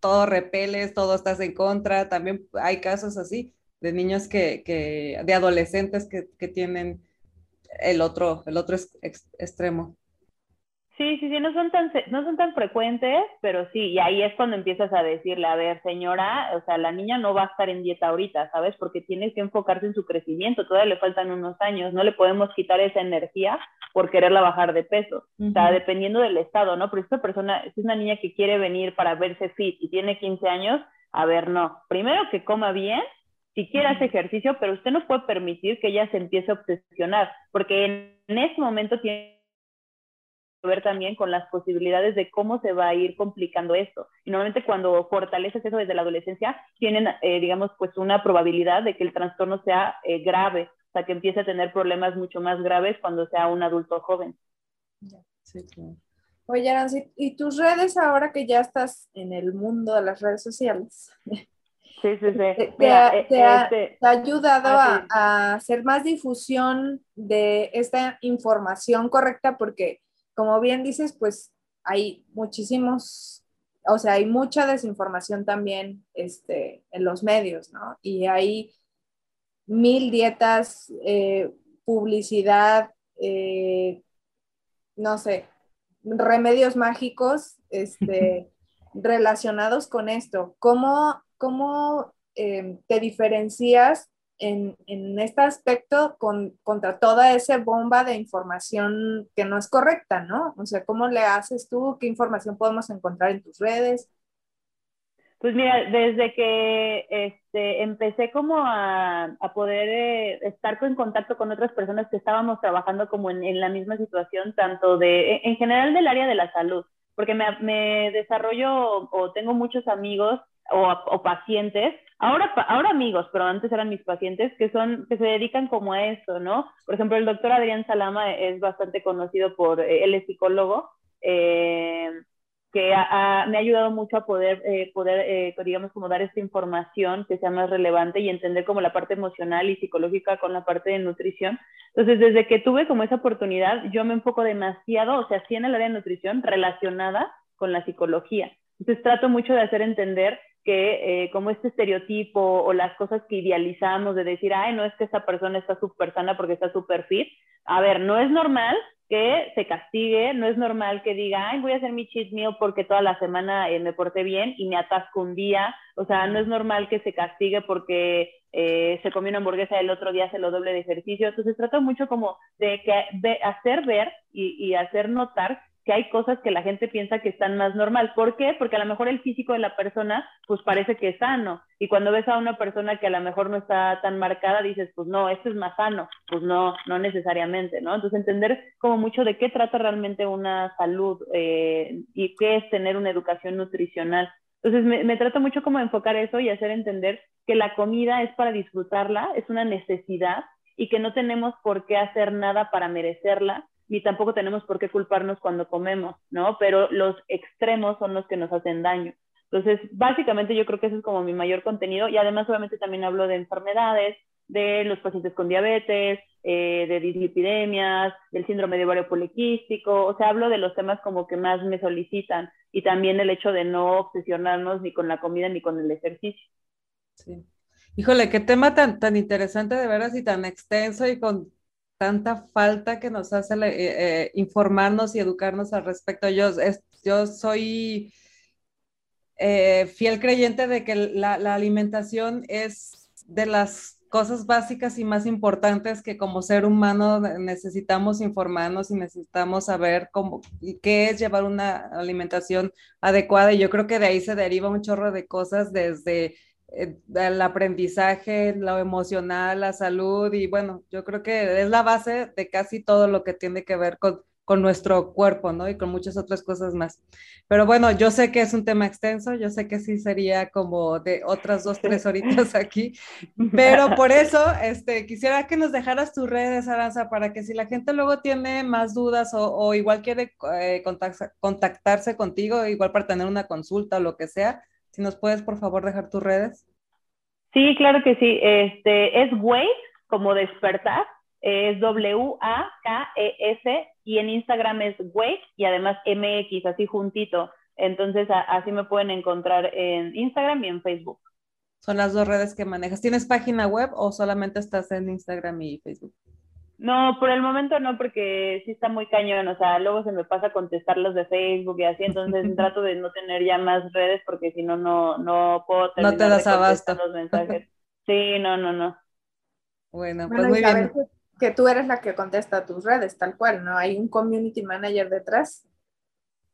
[SPEAKER 1] todo repeles, todo estás en contra. También hay casos así de niños que, que de adolescentes que, que tienen el otro, el otro extremo.
[SPEAKER 3] Sí, sí, sí, no son tan, no son tan frecuentes, pero sí, y ahí es cuando empiezas a decirle, a ver, señora, o sea, la niña no va a estar en dieta ahorita, ¿sabes? Porque tiene que enfocarse en su crecimiento, todavía le faltan unos años, no le podemos quitar esa energía por quererla bajar de peso, o sea, dependiendo del estado, ¿no? Pero esta persona, si es una niña que quiere venir para verse fit y tiene 15 años, a ver, no, primero que coma bien, si quiere hacer ejercicio, pero usted no puede permitir que ella se empiece a obsesionar, porque en, en ese momento tiene ver también con las posibilidades de cómo se va a ir complicando esto. Y normalmente cuando fortaleces eso desde la adolescencia, tienen, eh, digamos, pues una probabilidad de que el trastorno sea eh, grave, o sea, que empiece a tener problemas mucho más graves cuando sea un adulto joven.
[SPEAKER 2] Sí, claro. Oye, Arancy, ¿y tus redes ahora que ya estás en el mundo de las redes sociales?
[SPEAKER 3] Sí, sí, sí.
[SPEAKER 2] Te, ha, este, ayudado ah, a, hacer más difusión de esta información correcta porque, como bien dices, pues hay muchísimos, o sea, hay mucha desinformación también este, en los medios, ¿no? Y hay mil dietas, eh, publicidad, eh, no sé, remedios mágicos este, *laughs* relacionados con esto. ¿Cómo, cómo eh, te diferencias en, en, este aspecto con, contra toda esa bomba de información que no es correcta, ¿no? O sea, ¿cómo le haces tú? ¿Qué información podemos encontrar en tus redes?
[SPEAKER 3] Pues mira, desde que este, empecé como a, a poder eh, estar en contacto con otras personas que estábamos trabajando como en, en la misma situación, tanto de, en general del área de la salud, porque me, me desarrollo o tengo muchos amigos o, o, pacientes, ahora, ahora amigos, pero antes eran mis pacientes, que, son, que se dedican como a eso, ¿no? Por ejemplo, el doctor Adrián Salama es bastante conocido por, eh, él es psicólogo, eh, que me ha ayudado mucho a poder, eh, poder eh, digamos, como dar esta información que sea más relevante y entender como la parte emocional y psicológica con la parte de nutrición. Entonces, desde que tuve como esa oportunidad, yo me enfoco demasiado, o sea, sí en el área de nutrición relacionada con la psicología. Entonces, trato mucho de hacer entender que eh, como este estereotipo o las cosas que idealizamos de decir, ay, no es que esta persona está súper sana porque está súper fit. A ver, no es normal que se castigue, no es normal que diga, ay, voy a hacer mi cheat meal porque toda la semana eh, me porté bien y me atasco un día, o sea, no es normal que se castigue porque eh, se comió una hamburguesa el otro día se lo doble de ejercicio, entonces trata mucho como de, que, de hacer ver y, y hacer notar que hay cosas que la gente piensa que están más normal. ¿Por qué? Porque a lo mejor el físico de la persona, pues parece que es sano. Y cuando ves a una persona que a lo mejor no está tan marcada, dices, pues no, esto es más sano. Pues no, no necesariamente, ¿no? Entonces entender como mucho de qué trata realmente una salud eh, y qué es tener una educación nutricional. Entonces me, me trato mucho como enfocar eso y hacer entender que la comida es para disfrutarla, es una necesidad y que no tenemos por qué hacer nada para merecerla ni tampoco tenemos por qué culparnos cuando comemos, ¿no? Pero los extremos son los que nos hacen daño. Entonces, básicamente yo creo que ese es como mi mayor contenido y además obviamente también hablo de enfermedades, de los pacientes con diabetes, eh, de dislipidemias, del síndrome de ovario poliquístico, o sea, hablo de los temas como que más me solicitan y también el hecho de no obsesionarnos ni con la comida ni con el ejercicio.
[SPEAKER 1] Sí. Híjole, qué tema tan, tan interesante de veras y tan extenso y con tanta falta que nos hace eh, eh, informarnos y educarnos al respecto. Yo, soy eh, fiel creyente de que la, alimentación es de las cosas básicas y más importantes que como ser humano necesitamos informarnos y necesitamos saber cómo, qué es llevar una alimentación adecuada. Y yo creo que de ahí se deriva un chorro de cosas desde el aprendizaje, lo emocional, la salud y bueno, yo creo que es la base de casi todo lo que tiene que ver con, con nuestro cuerpo, ¿no? Y con muchas otras cosas más. Pero bueno, yo sé que es un tema extenso, yo sé que sí sería como de otras dos, tres horitas *laughs* aquí, pero por eso este, quisiera que nos dejaras tus redes, Aranza, para que si la gente luego tiene más dudas o, o igual quiere eh, contactarse contigo, igual para tener una consulta o lo que sea, si nos puedes, por favor, dejar tus redes.
[SPEAKER 3] Sí, claro que sí. Este, es Wake, como despertar, es W-A-K-E-S, y en Instagram es Wake y además MX, así juntito. Entonces, así me pueden encontrar en Instagram y en Facebook.
[SPEAKER 1] Son las dos redes que manejas. ¿Tienes página web o solamente estás en Instagram y Facebook?
[SPEAKER 3] No, por el momento no, porque sí está muy cañón, o sea, luego se me pasa contestar los de Facebook y así, entonces *laughs* trato de no tener ya más redes porque si no, no, no puedo
[SPEAKER 1] terminar no te das abasto.
[SPEAKER 3] los mensajes. Sí, no, no, no.
[SPEAKER 1] Bueno, pues muy bien.
[SPEAKER 2] que tú eres la que contesta tus redes, tal cual, ¿no? Hay un community manager detrás.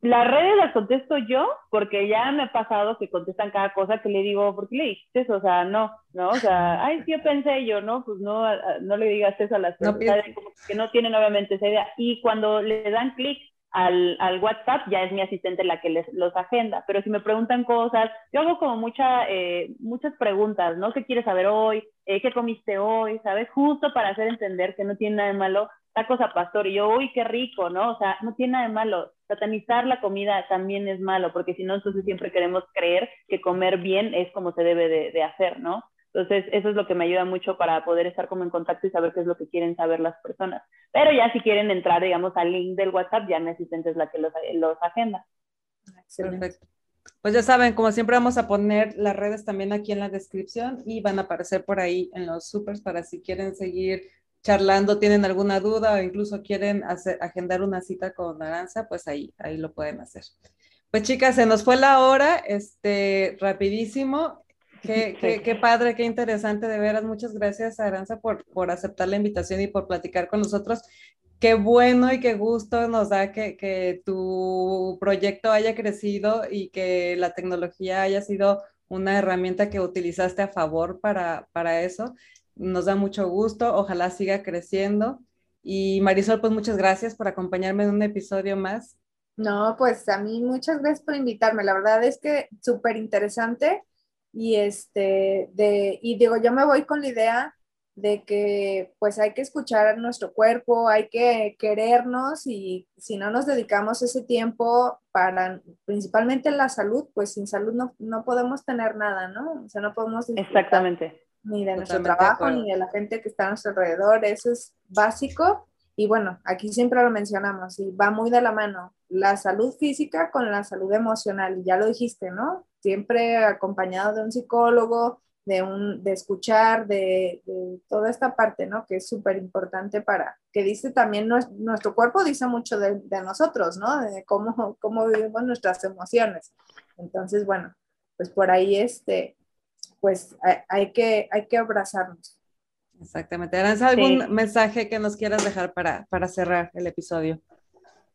[SPEAKER 3] Las redes las contesto yo porque ya me ha pasado que contestan cada cosa que le digo, ¿por qué le dijiste eso? O sea, no, ¿no? O sea, *laughs* ay, sí, yo pensé yo, ¿no? Pues no, no le digas eso a las personas, que no tienen obviamente esa idea. Y cuando le dan clic al, al, WhatsApp, ya es mi asistente la que les, los agenda. Pero si me preguntan cosas, yo hago como mucha, eh, muchas preguntas, ¿no? ¿Qué quieres saber hoy? Eh, ¿Qué comiste hoy? ¿Sabes? Justo para hacer entender que no tiene nada de malo tacos a pastor y yo, uy, qué rico, ¿no? O sea, no tiene nada de malo. Satanizar la comida también es malo, porque si no, entonces siempre queremos creer que comer bien es como se debe de, de hacer, ¿no? Entonces, eso es lo que me ayuda mucho para poder estar como en contacto y saber qué es lo que quieren saber las personas. Pero ya si quieren entrar, digamos, al link del WhatsApp, ya mi asistente es la que los, los agenda.
[SPEAKER 1] Perfecto. Pues ya saben, como siempre vamos a poner las redes también aquí en la descripción y van a aparecer por ahí en los supers para si quieren seguir charlando, tienen alguna duda o incluso quieren hacer, agendar una cita con Aranza, pues ahí, ahí lo pueden hacer. Pues chicas, se nos fue la hora, este, rapidísimo. Qué, qué, qué, padre, qué interesante, de veras. Muchas gracias, Aranza, por, por aceptar la invitación y por platicar con nosotros qué bueno y qué gusto nos da que, que, tu proyecto haya crecido y que la tecnología haya sido una herramienta que utilizaste a favor para, para eso. Nos da mucho gusto, ojalá siga creciendo. Y Marisol, pues muchas gracias por acompañarme en un episodio más.
[SPEAKER 2] No, pues a mí muchas gracias por invitarme. La verdad es que súper interesante y este, de, y digo, yo me voy con la idea de que pues hay que escuchar a nuestro cuerpo, hay que querernos y si no nos dedicamos ese tiempo para principalmente la salud, pues sin salud no, no podemos tener nada, ¿no? O sea, no podemos...
[SPEAKER 3] Exactamente.
[SPEAKER 2] Ni de nuestro trabajo, ni de la gente que está a nuestro alrededor, eso es básico. Y bueno, aquí siempre lo mencionamos y va muy de la mano la salud física con la salud emocional. Y ya lo dijiste, ¿no? Siempre acompañado de un psicólogo, de, un, de escuchar, de, toda esta parte, ¿no? Que es súper importante para, que dice también nuestro, cuerpo, dice mucho de, nosotros, ¿no? De cómo, cómo vivimos nuestras emociones. Entonces, bueno, pues por ahí, este, pues hay, que, hay que abrazarnos.
[SPEAKER 1] Exactamente. ¿algún mensaje que nos quieras dejar para, para cerrar el episodio?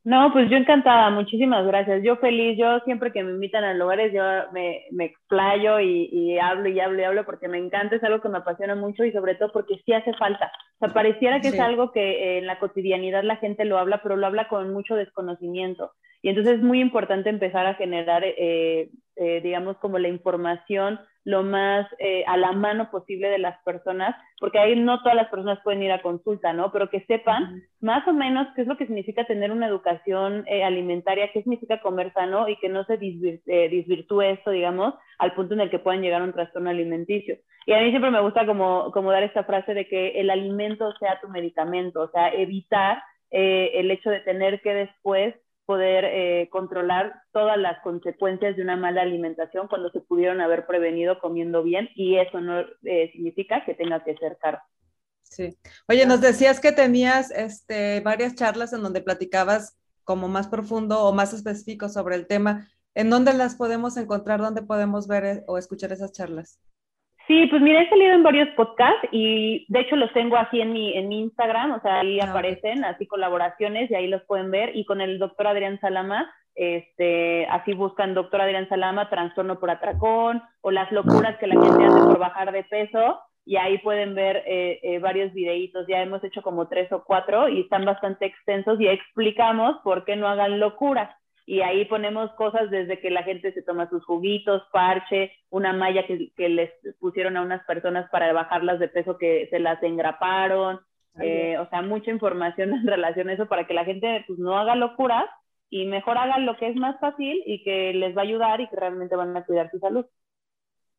[SPEAKER 3] No, pues yo encantada, muchísimas gracias. Yo feliz, yo siempre que me invitan a lugares, yo me, me explayo y, hablo y hablo y hablo porque me encanta, es algo que me apasiona mucho y sobre todo porque sí hace falta. O sea, pareciera que es algo que en la cotidianidad la gente lo habla, pero lo habla con mucho desconocimiento. Y entonces es muy importante empezar a generar, eh, eh, digamos, como la información lo más eh, a la mano posible de las personas, porque ahí no todas las personas pueden ir a consulta, ¿no? Pero que sepan más o menos qué es lo que significa tener una educación eh, alimentaria, qué significa comer sano y que no se eh, desvirtúe esto, digamos, al punto en el que puedan llegar a un trastorno alimenticio. Y a mí siempre me gusta como, como dar esta frase de que el alimento sea tu medicamento, o sea, evitar el hecho de tener que después poder eh, controlar todas las consecuencias de una mala alimentación cuando se pudieron haber prevenido comiendo bien y eso no eh, significa que tenga que ser caro.
[SPEAKER 1] Sí. Oye, nos decías que tenías este, varias charlas en donde platicabas como más profundo o más específico sobre el tema. ¿En dónde las podemos encontrar? ¿Dónde podemos ver eh, o escuchar esas charlas?
[SPEAKER 3] Sí, pues mira, he salido en varios podcasts y de hecho los tengo así en mi, en mi Instagram, o sea, ahí ah, aparecen así colaboraciones y ahí los pueden ver. Y con el doctor Adrián Salama, este, así buscan doctor Adrián Salama, trastorno por atracón o las locuras que la gente hace por bajar de peso. Y ahí pueden ver eh, eh, varios videitos, ya hemos hecho como tres o cuatro y están bastante extensos y explicamos por qué no hagan locuras y ahí ponemos cosas desde que la gente se toma sus juguitos, parche, una malla que, que les pusieron a unas personas para bajarlas de peso que se las engraparon, eh, o sea, mucha información *laughs* en relación a eso para que la gente pues no haga locuras y mejor hagan lo que es más fácil y que les va a ayudar y que realmente van a cuidar su salud.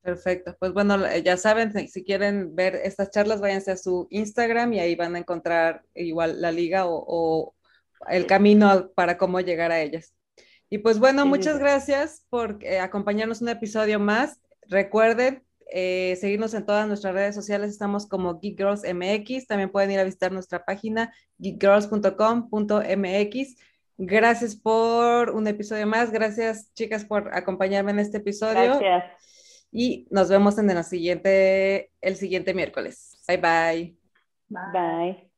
[SPEAKER 1] Perfecto, pues bueno, ya saben, si quieren ver estas charlas, váyanse a su Instagram y ahí van a encontrar igual la liga o, o el camino para cómo llegar a ellas. Y pues bueno, muchas gracias por eh, acompañarnos un episodio más. Recuerden eh, seguirnos en todas nuestras redes sociales, estamos como Geek Girls MX. También pueden ir a visitar nuestra página geekgirls.com.mx. Gracias por un episodio más. Gracias, chicas, por acompañarme en este episodio.
[SPEAKER 3] Gracias.
[SPEAKER 1] Y nos vemos en el siguiente, el siguiente miércoles. Bye bye.
[SPEAKER 3] Bye. bye.